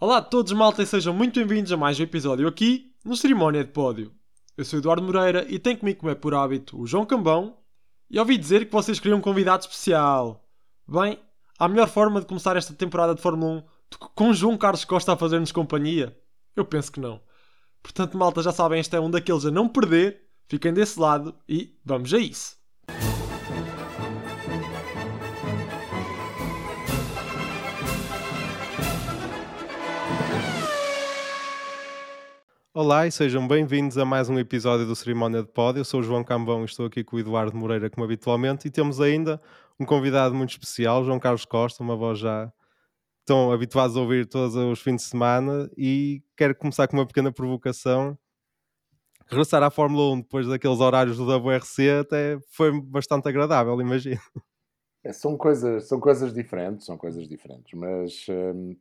Olá a todos, malta, e sejam muito bem-vindos a mais um episódio aqui no Cerimónia de Pódio. Eu sou Eduardo Moreira e tenho comigo, como é por hábito, o João Cambão. E ouvi dizer que vocês queriam um convidado especial. Bem, a melhor forma de começar esta temporada de Fórmula 1 do que com João Carlos Costa a fazer-nos companhia? Eu penso que não. Portanto, malta, já sabem, este é um daqueles a não perder. Fiquem desse lado e vamos a isso. Olá e sejam bem-vindos a mais um episódio do Cerimónia de Pódio. Eu sou o João Cambão e estou aqui com o Eduardo Moreira, como habitualmente, e temos ainda um convidado muito especial, João Carlos Costa, uma voz já tão habituados a ouvir todos os fins de semana, e quero começar com uma pequena provocação. Regressar à Fórmula 1 depois daqueles horários do WRC até foi bastante agradável, imagino. É, são, coisas, são coisas diferentes, são coisas diferentes, mas hum,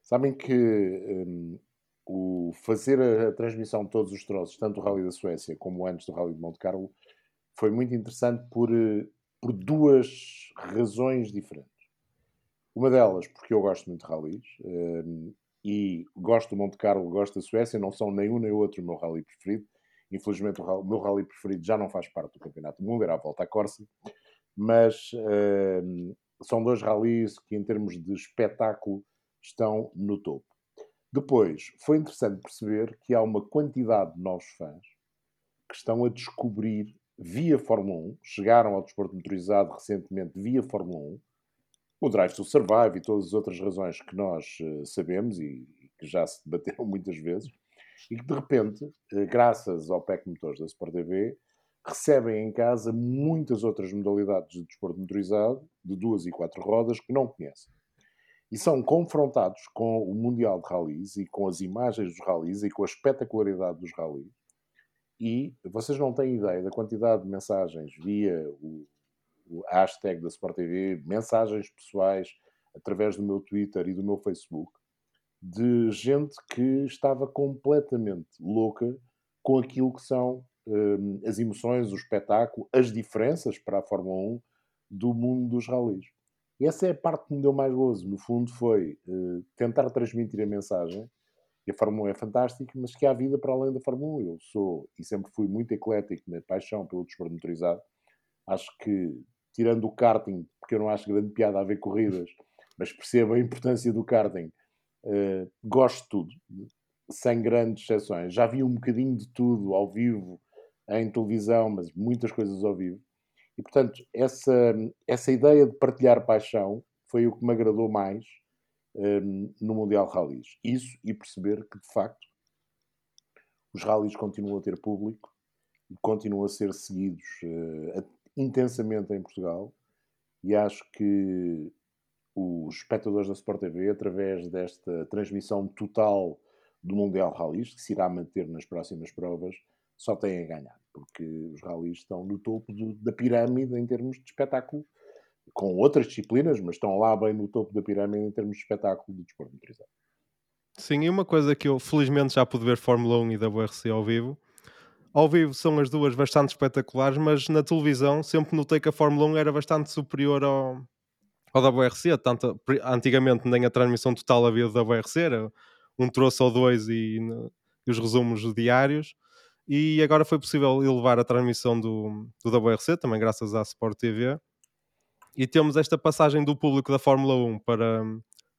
sabem que hum, o fazer a, a, transmissão de todos os troços, tanto do Rally da Suécia como antes do Rally de Monte Carlo, foi muito interessante por, eh, por duas razões diferentes. Uma delas, porque eu gosto muito de rallies um, e gosto do Monte Carlo, gosto da Suécia, não são nem um nem outro o meu rally preferido. Infelizmente, o, o meu rally preferido já não faz parte do Campeonato do Mundo, era a volta à Corsa, mas um, são dois rallies que, em termos de espetáculo, estão no topo. Depois, foi interessante perceber que há uma quantidade de novos fãs que estão a descobrir via Fórmula 1, chegaram ao desporto motorizado recentemente via Fórmula 1, o Drive to Survive e todas as outras razões que nós uh, sabemos e, que já se debateram muitas vezes, e que de repente, uh, graças ao PEC Motores da Sport TV, recebem em casa muitas outras modalidades de desporto motorizado, de duas e quatro rodas, que não conhecem e são confrontados com o Mundial de Rallys e com as imagens dos rallies e com a espetacularidade dos rallies. E vocês não têm ideia da quantidade de mensagens via o, o hashtag da Sport TV, mensagens pessoais através do meu Twitter e do meu Facebook, de gente que estava completamente louca com aquilo que são um, as emoções, o espetáculo, as diferenças para a Fórmula 1 do mundo dos rallies. E essa é a parte que me deu mais gozo. No fundo, foi uh, tentar transmitir a mensagem que a Fórmula 1 é fantástica, mas que há vida para além da Fórmula 1. Eu sou e sempre fui muito eclético na paixão pelo desporto motorizado. Acho que, tirando o karting, porque eu não acho grande piada a ver corridas, mas percebo a importância do karting, uh, gosto de tudo, sem grandes exceções. Já vi um bocadinho de tudo ao vivo, em televisão, mas muitas coisas ao vivo. E, portanto, essa, essa ideia de partilhar paixão foi o que me agradou mais um, no Mundial Rallys. Isso e perceber que, de facto, os rallies continuam a ter público continuam a ser seguidos uh, intensamente em Portugal. E acho que os espectadores da Sport TV, através desta transmissão total do Mundial Rallys, que se irá manter nas próximas provas, só têm a ganhar porque os ralis estão no topo do, da pirâmide em termos de espetáculo, com outras disciplinas, mas estão lá bem no topo da pirâmide em termos de espetáculo de desporto motorizado. Sim, e uma coisa que eu felizmente já pude ver Fórmula 1 e WRC ao vivo. Ao vivo são as duas bastante espetaculares, mas na televisão sempre notei que a Fórmula 1 era bastante superior ao, ao WRC. Tanto, antigamente nem a transmissão total havia do WRC, era um troço ou dois e, e os resumos diários e agora foi possível elevar a transmissão do, do WRC, também graças à Sport TV. E temos esta passagem do público da Fórmula 1 para,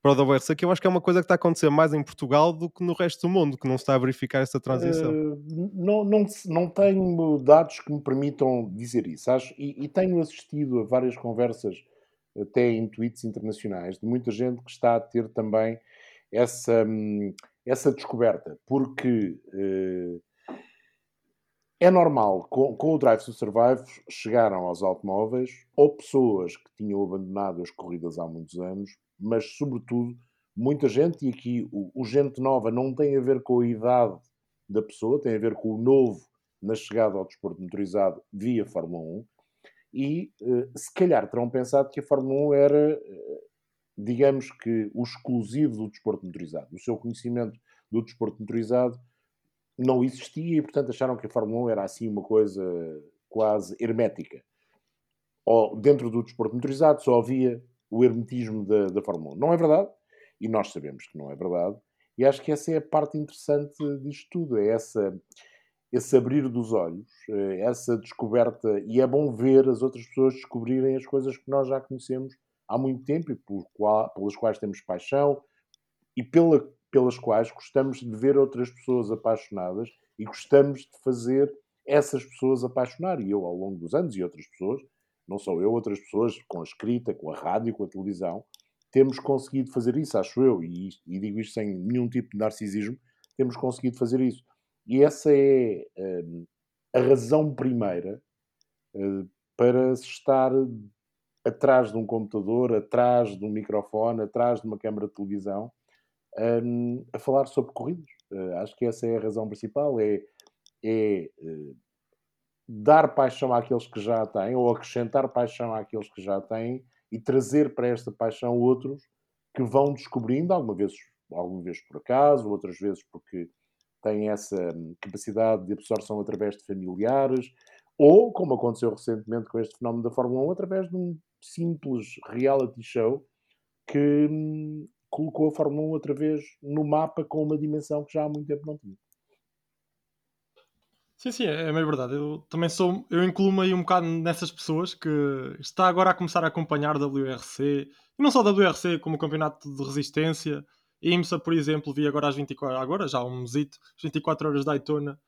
para o WRC, que eu acho que é uma coisa que está a acontecer mais em Portugal do que no resto do mundo, que não está a verificar essa transição. Uh, não, não, não tenho dados que me permitam dizer isso. Acho, e, e tenho assistido a várias conversas, até em tweets internacionais, de muita gente que está a ter também essa, hum, essa descoberta, porque. Uh, é normal, com, com, o Drive to Survive, chegaram aos automóveis ou pessoas que tinham abandonado as corridas há muitos anos, mas, sobretudo, muita gente, e aqui o, o, gente nova não tem a ver com a idade da pessoa, tem a ver com o novo na chegada ao desporto motorizado via Fórmula 1, e eh, se calhar terão pensado que a Fórmula 1 era, eh, digamos que, o exclusivo do desporto motorizado. O seu conhecimento do desporto motorizado não existia e, portanto, acharam que a Fórmula 1 era assim uma coisa quase hermética. Ou dentro do desporto motorizado só havia o hermetismo da, da Fórmula 1. Não é verdade, e nós sabemos que não é verdade, E acho que essa é a parte interessante disto tudo, é essa, esse abrir dos olhos, eh, essa descoberta, e é bom ver as outras pessoas descobrirem as coisas que nós já conhecemos há muito tempo e pelas quais temos paixão e pela, pelas quais gostamos de ver outras pessoas apaixonadas e gostamos de fazer essas pessoas apaixonar. E eu, ao longo dos anos, e outras pessoas, não só eu, outras pessoas, com a escrita, com a rádio, com a televisão, temos conseguido fazer isso, acho eu, e, e digo isto sem nenhum tipo de narcisismo, temos conseguido fazer isso. E essa é uh, a razão primeira uh, para se estar atrás de um computador, atrás de um microfone, atrás de uma câmara de televisão, um, a falar sobre corridas. Uh, acho que essa é a razão principal, é, é dar paixão àqueles que já têm, ou acrescentar paixão àqueles que já têm, e trazer para esta paixão outros que vão descobrindo, alguma vez, alguma vez por acaso, outras vezes porque têm essa hum, capacidade de absorção através de familiares, ou, como aconteceu recentemente com este fenómeno da Fórmula 1, através de um simples reality show que hum, colocou a Fórmula 1 outra vez no mapa com uma dimensão que já há muito tempo não tinha. Sim, sim, é, é meio verdade. Eu também sou, eu incluo-me aí um bocado nessas pessoas que está agora a começar a acompanhar WRC, e não só WRC, como o campeonato de resistência. IMSA, por exemplo, vi agora às 24, agora já um mesito, 24 horas da Daytona,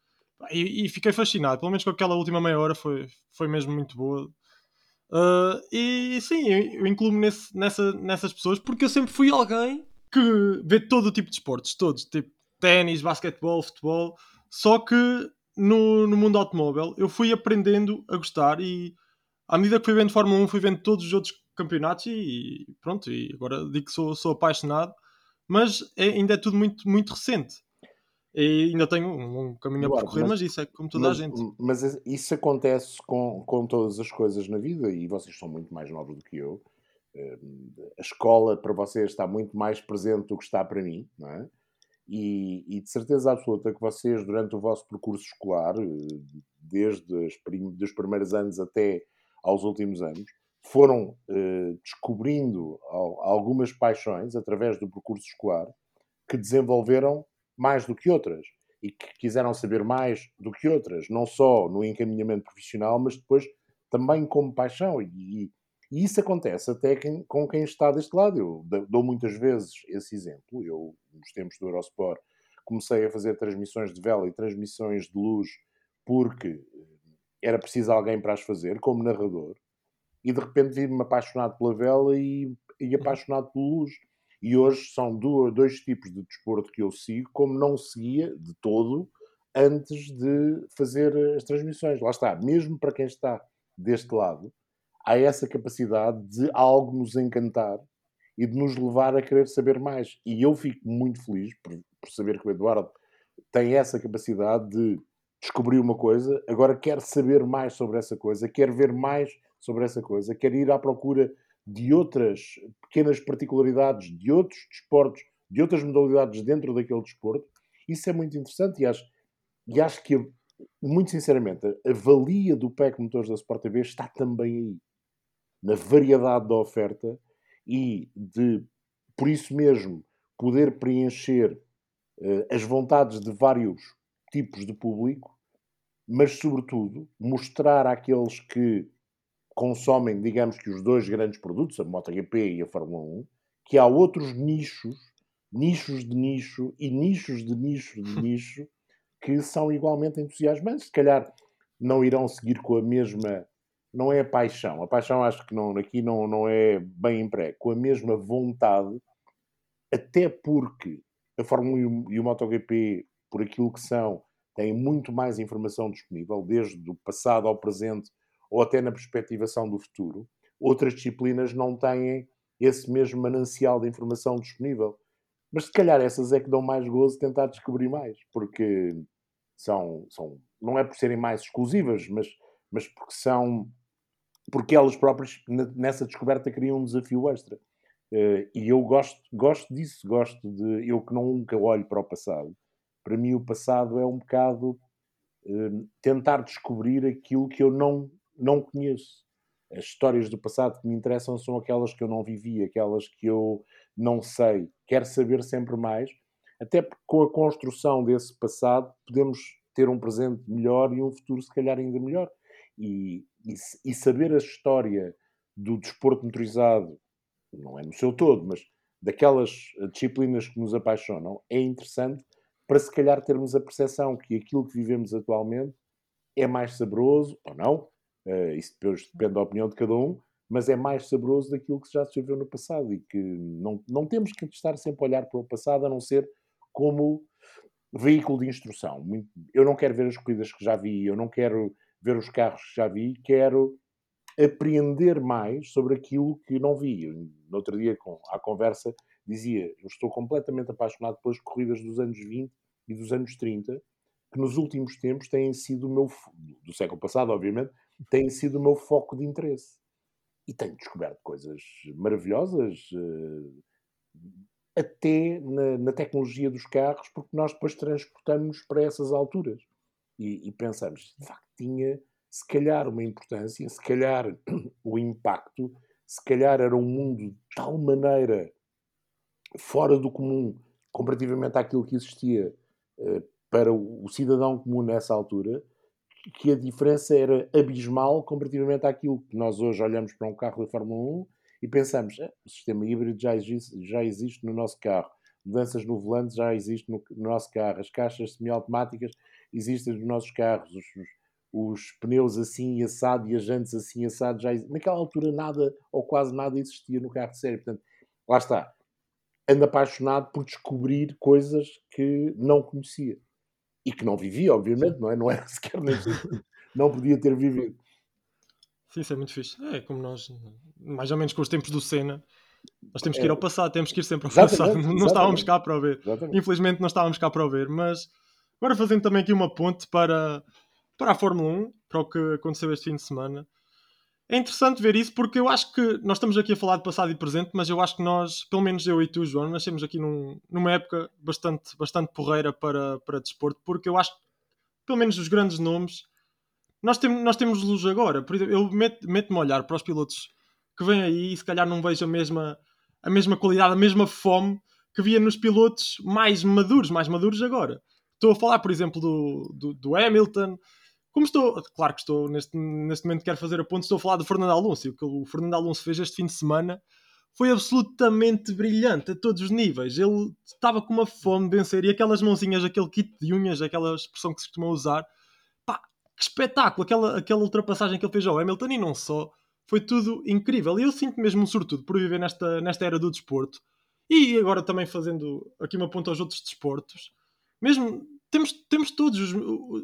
e, e, fiquei fascinado, pelo menos com aquela última meia hora foi, foi mesmo muito boa. Uh, e sim, eu, incluo-me nessa, nessas pessoas porque eu sempre fui alguém que vê todo o tipo de esportes, todos, tipo ténis, basquetebol, futebol, só que no, no mundo automóvel, eu fui aprendendo a gostar e à medida que fui vendo Fórmula 1, fui vendo todos os outros campeonatos e, pronto, e agora digo que sou, sou apaixonado, mas é, ainda é tudo muito, muito recente. E ainda tenho um, caminho claro, a percorrer, mas, mas, isso é como toda mas, a gente. Mas isso acontece com, com todas as coisas na vida e vocês são muito mais novos do que eu. Hum, a escola para vocês está muito mais presente do que está para mim, não é? E, e, de certeza absoluta que vocês, durante o vosso percurso escolar, eh, desde os prim primeiros anos até aos últimos anos, foram eh, descobrindo algumas paixões através do percurso escolar que desenvolveram mais do que outras e que quiseram saber mais do que outras, não só no encaminhamento profissional, mas depois também como paixão. E, e isso acontece até quem, com quem está deste lado. Eu dou muitas vezes esse exemplo. Eu, nos tempos do Eurosport, comecei a fazer transmissões de vela e transmissões de luz porque eh, era preciso alguém para as fazer, como narrador. E de repente vi-me apaixonado pela vela e, e apaixonado pela luz. E hoje são dois, tipos de desporto que eu sigo, como não seguia de todo antes de fazer as transmissões. Lá está, mesmo para quem está deste lado, há essa capacidade de algo nos encantar e de nos levar a querer saber mais. E eu fico muito feliz por, por saber que o Eduardo tem essa capacidade de descobrir uma coisa, agora quer saber mais sobre essa coisa, quer ver mais sobre essa coisa, quer ir à procura de outras pequenas particularidades, de outros desportos, de outras modalidades dentro daquele desporto. Isso é muito interessante e acho, e acho que, muito sinceramente, a valia do PEC Motores da Sport TV está também aí na variedade da oferta e de, por isso mesmo, poder preencher uh, as vontades de vários tipos de público, mas, sobretudo, mostrar àqueles que consomem, digamos que os dois grandes produtos, a MotoGP e a Fórmula 1, que há outros nichos, nichos de nicho e nichos de nicho de nicho, que são igualmente entusiasmantes. Se calhar não irão seguir com a mesma não é a paixão. A paixão acho que não, aqui não, não é bem emprego. Com a mesma vontade, até porque a Fórmula 1 e o MotoGP, por aquilo que são, têm muito mais informação disponível, desde o passado ao presente ou até na perspectivação do futuro. Outras disciplinas não têm esse mesmo manancial de informação disponível. Mas se calhar essas é que dão mais gozo tentar descobrir mais, porque são, são não é por serem mais exclusivas, mas, mas porque são porque elas próprias nessa descoberta criam um desafio extra. Uh, e eu gosto, gosto disso, gosto de. Eu que nunca olho para o passado, para mim o passado é um bocado uh, tentar descobrir aquilo que eu não, não conheço. As histórias do passado que me interessam são aquelas que eu não vivi, aquelas que eu não sei. Quero saber sempre mais. Até porque com a construção desse passado podemos ter um presente melhor e um futuro se calhar ainda melhor. E, e, e saber a história do desporto motorizado, não é no seu todo, mas daquelas disciplinas que nos apaixonam, é interessante para se calhar termos a percepção que aquilo que vivemos atualmente é mais saboroso, ou não, uh, isso depois depende da opinião de cada um, mas é mais saboroso daquilo que já se viveu no passado e que não, não temos que estar sempre a olhar para o passado a não ser como veículo de instrução. Eu não quero ver as corridas que já vi, eu não quero ver os carros que já vi, quero aprender mais sobre aquilo que não vi. No outro dia, com a conversa, dizia: Eu estou completamente apaixonado pelas corridas dos anos 20 e dos anos 30, que nos últimos tempos têm sido o meu, do século passado, obviamente, têm sido o meu foco de interesse. E tenho descoberto coisas maravilhosas, eh, até na, na tecnologia dos carros, porque nós depois transportamos para essas alturas. E, e pensamos, de facto, tinha se calhar uma importância, se calhar o impacto, se calhar era um mundo de tal maneira fora do comum comparativamente àquilo que existia uh, para o, cidadão comum nessa altura, que a diferença era abismal comparativamente àquilo que nós hoje olhamos para um carro da Fórmula 1 e pensamos, eh, o sistema híbrido já existe, já existe no nosso carro, mudanças no volante já existe no, no nosso carro, as caixas semiautomáticas existem nos nossos carros, os, os pneus assim assado e as jantes assim assado já naquela altura nada ou quase nada existia no carro de série. Portanto lá está. Ando apaixonado por descobrir coisas que não conhecia e que não vivia obviamente não é não era sequer nem não podia ter vivido sim isso é muito fixe é como nós mais ou menos com os tempos do Senna nós temos que ir ao é. passado temos que ir sempre ao exatamente, passado não exatamente. estávamos cá para o ver exatamente. infelizmente não estávamos cá para o ver mas agora fazendo também aqui uma ponte para para a Fórmula 1, para o que aconteceu este fim de semana. É interessante ver isso porque eu acho que nós estamos aqui a falar de passado e presente, mas eu acho que nós, pelo menos eu e tu, João, nascemos aqui num, numa época bastante, bastante porreira para, para desporto, porque eu acho que, pelo menos os grandes nomes, nós, tem, nós temos luz agora. Eu meto-me meto a olhar para os pilotos que vêm aí e se calhar não vejo a mesma, a mesma qualidade, a mesma fome que via nos pilotos mais maduros, mais maduros agora. Estou a falar, por exemplo, do, do, do Hamilton, como estou, claro que estou neste, neste momento, quero fazer a ponto, estou a falar do Fernando Alonso e o que o Fernando Alonso fez este fim de semana foi absolutamente brilhante a todos os níveis. Ele estava com uma fome de vencer e aquelas mãozinhas, aquele kit de unhas, aquela expressão que se costuma usar, pá, que espetáculo! Aquela, aquela ultrapassagem que ele fez ao Hamilton e não só, foi tudo incrível. E eu sinto mesmo um sortudo por viver nesta, nesta era do desporto e agora também fazendo aqui uma ponta aos outros desportos, mesmo temos, temos todos os.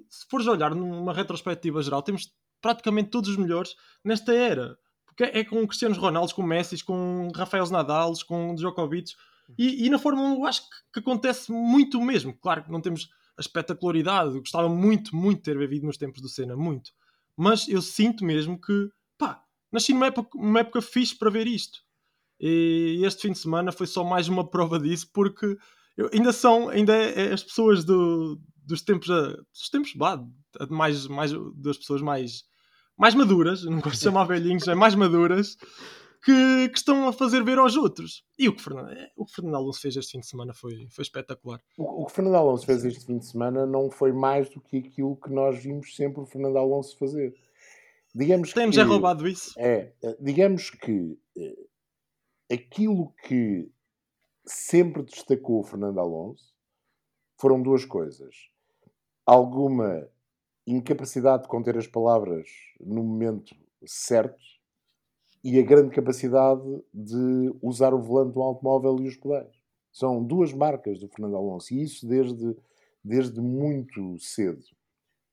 Se fores olhar numa retrospectiva geral, temos praticamente todos os melhores nesta era. Porque é, com Cristianos Ronaldo, com Messi, com Rafael Nadal, com Djokovic. E, e na Fórmula 1 eu acho que, que, acontece muito o mesmo. Claro que não temos a espetacularidade. Eu gostava muito, muito de ter vivido nos tempos do Senna, muito. Mas eu sinto mesmo que, pá, nasci numa época, numa época fixe para ver isto. E este fim de semana foi só mais uma prova disso, porque eu, ainda são, ainda é, é as pessoas do, dos tempos, dos tempos bah, mais, mais, das pessoas mais, mais maduras, não gosto de chamar velhinhos, é mais maduras, que, que, estão a fazer ver aos outros. E o que Fernando, é, o que Fernando Alonso fez este fim de semana foi, foi espetacular. O, o que Fernando Alonso fez este fim de semana não foi mais do que aquilo que nós vimos sempre o Fernando Alonso fazer. Digamos Temos que, é roubado isso. É, digamos que eh, aquilo que sempre destacou o Fernando Alonso foram duas coisas. Alguma incapacidade de conter as palavras no momento certo e a grande capacidade de usar o volante do automóvel e os pedais. São duas marcas do Fernando Alonso e isso desde, desde muito cedo.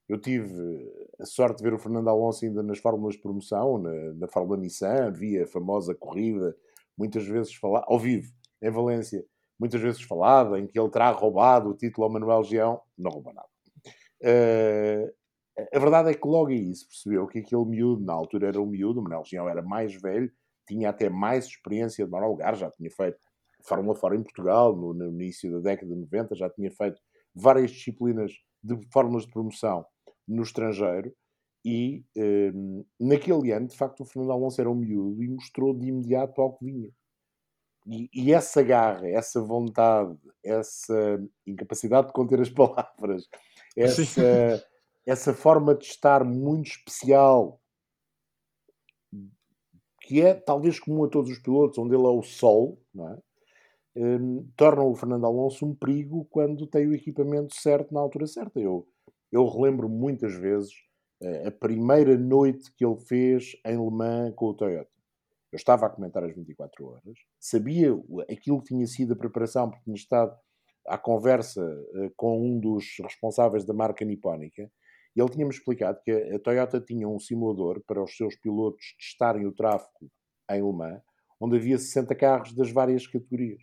Eu tive a sorte de ver o Fernando Alonso ainda nas fórmulas de promoção, na, na Fórmula Nissan, havia a famosa corrida, muitas vezes falar ao vivo, em Valência, muitas vezes falada, em que ele terá roubado o título ao Manuel Geão, não roubou nada. Uh, a verdade é que logo aí se percebeu que aquele miúdo, na altura era um miúdo, o Manuel Geão era mais velho, tinha até mais experiência de maior lugar, já tinha feito Fórmula fora em Portugal, no, no, início da década de 90, já tinha feito várias disciplinas de fórmulas de promoção no estrangeiro, e um, naquele ano, de facto, o Fernando Alonso era um miúdo e mostrou de imediato ao que vinha e, e, essa garra, essa vontade, essa incapacidade de conter as palavras, essa, essa forma de estar muito especial, que é talvez comum a todos os pilotos, onde ele é o sol, não é? Um, torna o Fernando Alonso um perigo quando tem o equipamento certo na altura certa. Eu, eu relembro muitas vezes uh, a primeira noite que ele fez em Le Mans com o Toyota. Eu estava a comentar as 24 horas, sabia aquilo que tinha sido a preparação, porque tinha estado à conversa uh, com um dos responsáveis da marca nipónica, e ele tinha-me explicado que a Toyota tinha um simulador para os seus pilotos testarem o tráfego em Le Mans, onde havia 60 carros das várias categorias,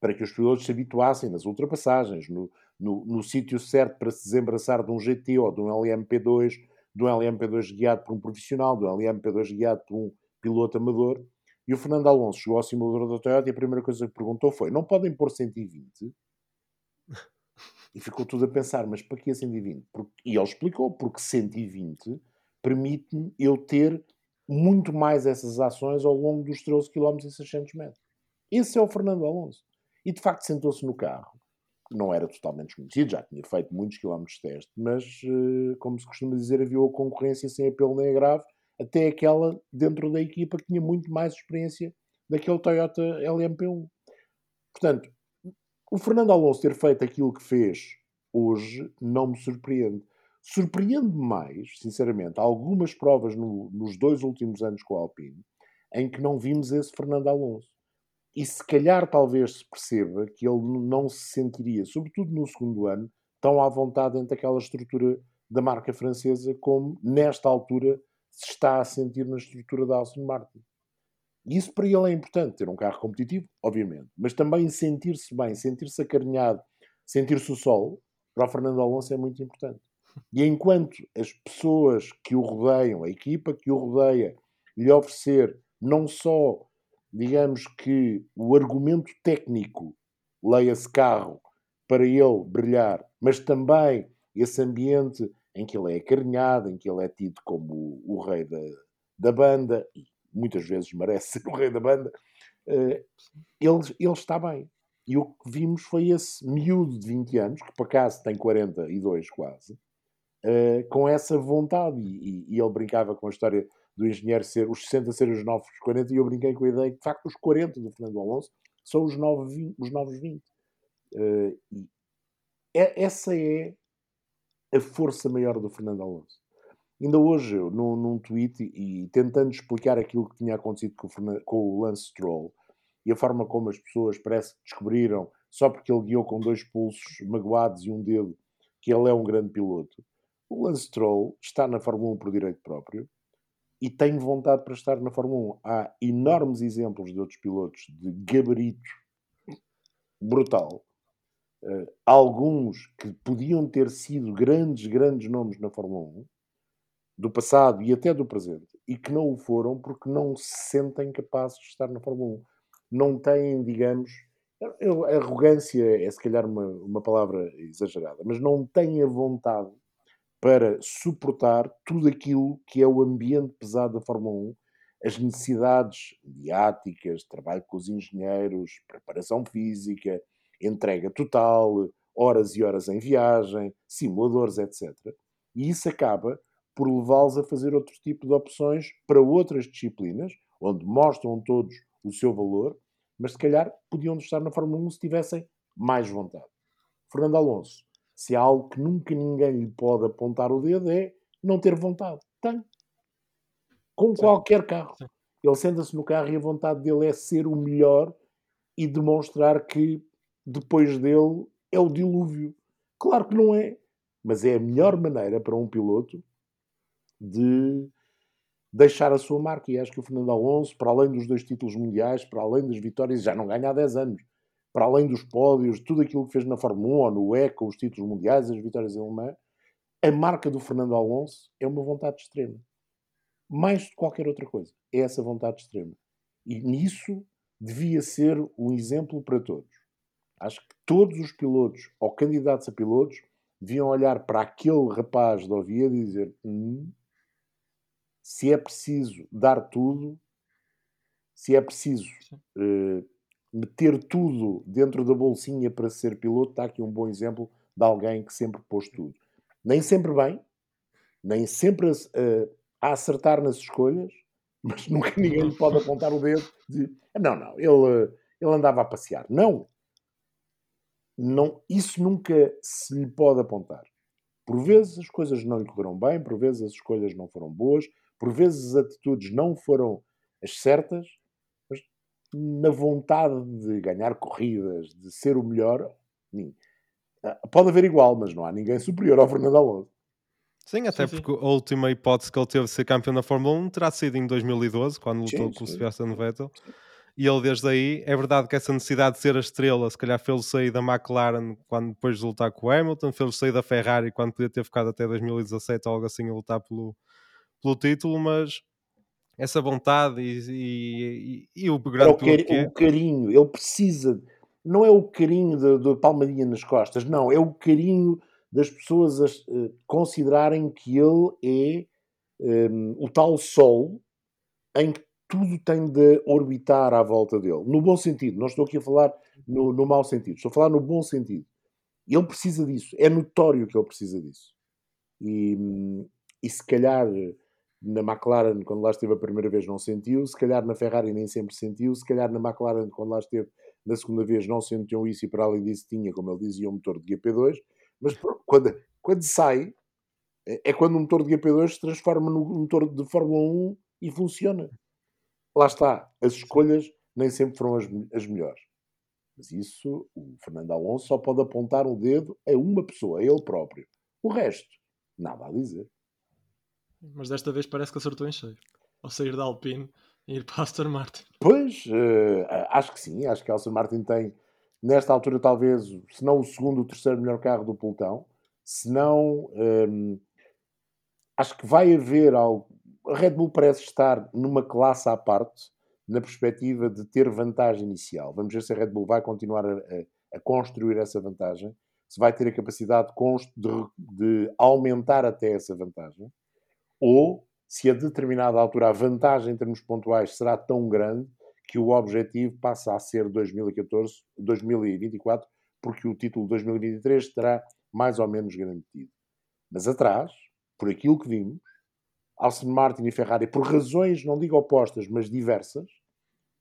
para que os pilotos se habituassem nas ultrapassagens, no, no, no sítio certo para se desembaraçar de um GT ou de um LMP2, de um LMP2 guiado por um profissional, de um LMP2 guiado por um piloto amador. E o Fernando Alonso chegou ao simulador da Toyota e a primeira coisa que perguntou foi: não podem pôr 120? E ficou tudo a pensar, mas para que 120? Porque, e ele explicou, porque 120 permite-me eu ter muito mais essas ações ao longo dos 13 km e 600 metros. Esse é o Fernando Alonso. E de facto sentou-se no carro. Não era totalmente desconhecido, já tinha feito muitos quilómetros de teste, mas, eh, como se costuma dizer, havia a concorrência sem apelo nem agravo até aquela dentro da equipa que tinha muito mais experiência daquele Toyota LMP1. Portanto, o Fernando Alonso ter feito aquilo que fez hoje não me surpreende. Surpreende mais, sinceramente, algumas provas no, nos dois últimos anos com o Alpine em que não vimos esse Fernando Alonso. E se calhar talvez se perceba que ele não se sentiria, sobretudo no segundo ano, tão à vontade dentro daquela estrutura da marca francesa como nesta altura se está a sentir na estrutura da Aston Martin. E isso para ele é importante, ter um carro competitivo, obviamente, mas também sentir-se bem, sentir-se acarinhado, sentir-se o sol, para o Fernando Alonso é muito importante. E enquanto as pessoas que o rodeiam, a equipa que o rodeia, lhe oferecer não só, digamos que, o argumento técnico, leia-se carro, para ele brilhar, mas também esse ambiente em que ele é acarinhado, em que ele é tido como o, o rei da, da banda, e muitas vezes merece ser o rei da banda, uh, ele, ele está bem. E o que vimos foi esse miúdo de 20 anos, que por acaso tem 42 quase, uh, com essa vontade. E, e, e, ele brincava com a história do engenheiro ser os 60 ser os novos 40, e eu brinquei com a ideia que, de facto, os 40 do Fernando Alonso são os novos 20. Os novos 20. Uh, e é, essa é a força maior do Fernando Alonso. Ainda hoje, num, num tweet, e tentando explicar aquilo que tinha acontecido com o, com o Lance Stroll e a forma como as pessoas parece que descobriram, só porque ele guiou com dois pulsos magoados e um dedo, que ele é um grande piloto. O Lance Stroll está na Fórmula 1 por direito próprio e tem vontade para estar na Fórmula 1. Há enormes exemplos de outros pilotos de gabarito brutal uh, alguns que podiam ter sido grandes, grandes nomes na Fórmula 1, do passado e até do presente, e que não o foram porque não se sentem capazes de estar na Fórmula 1. Não têm, digamos, arrogância é se calhar uma, uma palavra exagerada, mas não têm a vontade para suportar tudo aquilo que é o ambiente pesado da Fórmula 1, as necessidades mediáticas, trabalho com os engenheiros, preparação física, entrega total, horas e horas em viagem, simuladores, etc. E isso acaba por levá-los a fazer outro tipo de opções para outras disciplinas, onde mostram todos o seu valor, mas se calhar podiam estar na Fórmula 1 se tivessem mais vontade. Fernando Alonso, se há algo que nunca ninguém lhe pode apontar o dedo é não ter vontade. Tem. Com qualquer carro. Ele senta-se no carro e a vontade dele é ser o melhor e demonstrar que depois dele é o dilúvio. Claro que não é, mas é a melhor maneira para um piloto de deixar a sua marca. E acho que o Fernando Alonso, para além dos dois títulos mundiais, para além das vitórias, já não ganha há 10 anos, para além dos pódios, tudo aquilo que fez na Fórmula 1 ou no ECA, os títulos mundiais, as vitórias em alemã, a marca do Fernando Alonso é uma vontade extrema. Mais de qualquer outra coisa. É essa vontade extrema. E nisso devia ser um exemplo para todos. Acho que todos os pilotos ou candidatos a pilotos deviam olhar para aquele rapaz de Oviedo e dizer: hum, se é preciso dar tudo, se é preciso uh, meter tudo dentro da bolsinha para ser piloto, está aqui um bom exemplo de alguém que sempre pôs tudo. Nem sempre bem, nem sempre a, a acertar nas escolhas, mas nunca ninguém lhe pode apontar o dedo de não, não, ele, ele andava a passear. Não. Não. Isso nunca se lhe pode apontar. Por vezes as coisas não lhe correram bem, por vezes as escolhas não foram boas, por vezes as atitudes não foram as certas, mas na vontade de ganhar corridas, de ser o melhor, ah, pode haver igual, mas não há ninguém superior ao Fernando Alonso. Sim, até sim, porque sim. a última hipótese que ele teve de ser campeão da Fórmula 1 terá sido em 2012, quando lutou sim, com o Sebastian Vettel. E ele desde aí, é verdade que essa necessidade de ser a estrela, se calhar fez-o sair da McLaren quando depois de lutar com o Hamilton, fez-o sair da Ferrari quando podia ter ficado até 2017 ou algo assim a lutar pelo, pelo título, mas essa vontade e, e, e, e o grande é o, é. o carinho, ele precisa, não é o carinho da palmadinha nas costas, não, é o carinho das pessoas a, uh, considerarem que ele é um, o tal sol em que tudo tem de orbitar à volta dele. No bom sentido, não estou aqui a falar no, no mau sentido, estou a falar no bom sentido. Ele precisa disso, é notório que ele precisa disso. E, e se calhar na McLaren, quando lá esteve a primeira vez, não sentiu, se calhar na Ferrari nem sempre sentiu, se calhar na McLaren, quando lá esteve na segunda vez, não sentiu isso e para além disso tinha, como ele dizia, um motor de GP2, mas quando, quando sai, é, é quando o motor de GP2 se transforma no motor de Fórmula 1 e funciona lá está, as escolhas nem sempre foram as, as melhores. Mas isso, o Fernando Alonso só pode apontar o um dedo a uma pessoa, a ele próprio. O resto, nada a dizer. Mas desta vez parece que acertou em cheio. Ao sair da Alpine e ir para a Aston Martin. Pois, uh, acho que sim. Acho que a Aston Martin tem, nesta altura, talvez, se não o segundo, o terceiro melhor carro do pelotão. Se não, um, ehm, acho que vai haver algo, a Red Bull parece estar numa classe à parte na perspectiva de ter vantagem inicial. Vamos ver se a Red Bull vai continuar a, a, construir essa vantagem, se vai ter a capacidade de, de, aumentar até essa vantagem, ou se a determinada altura a vantagem em termos pontuais será tão grande que o objetivo passa a ser 2014, 2024, porque o título de 2023 estará mais ou menos garantido. Mas atrás, por aquilo que vimos, Aston Martin e Ferrari, por razões, não digo opostas, mas diversas,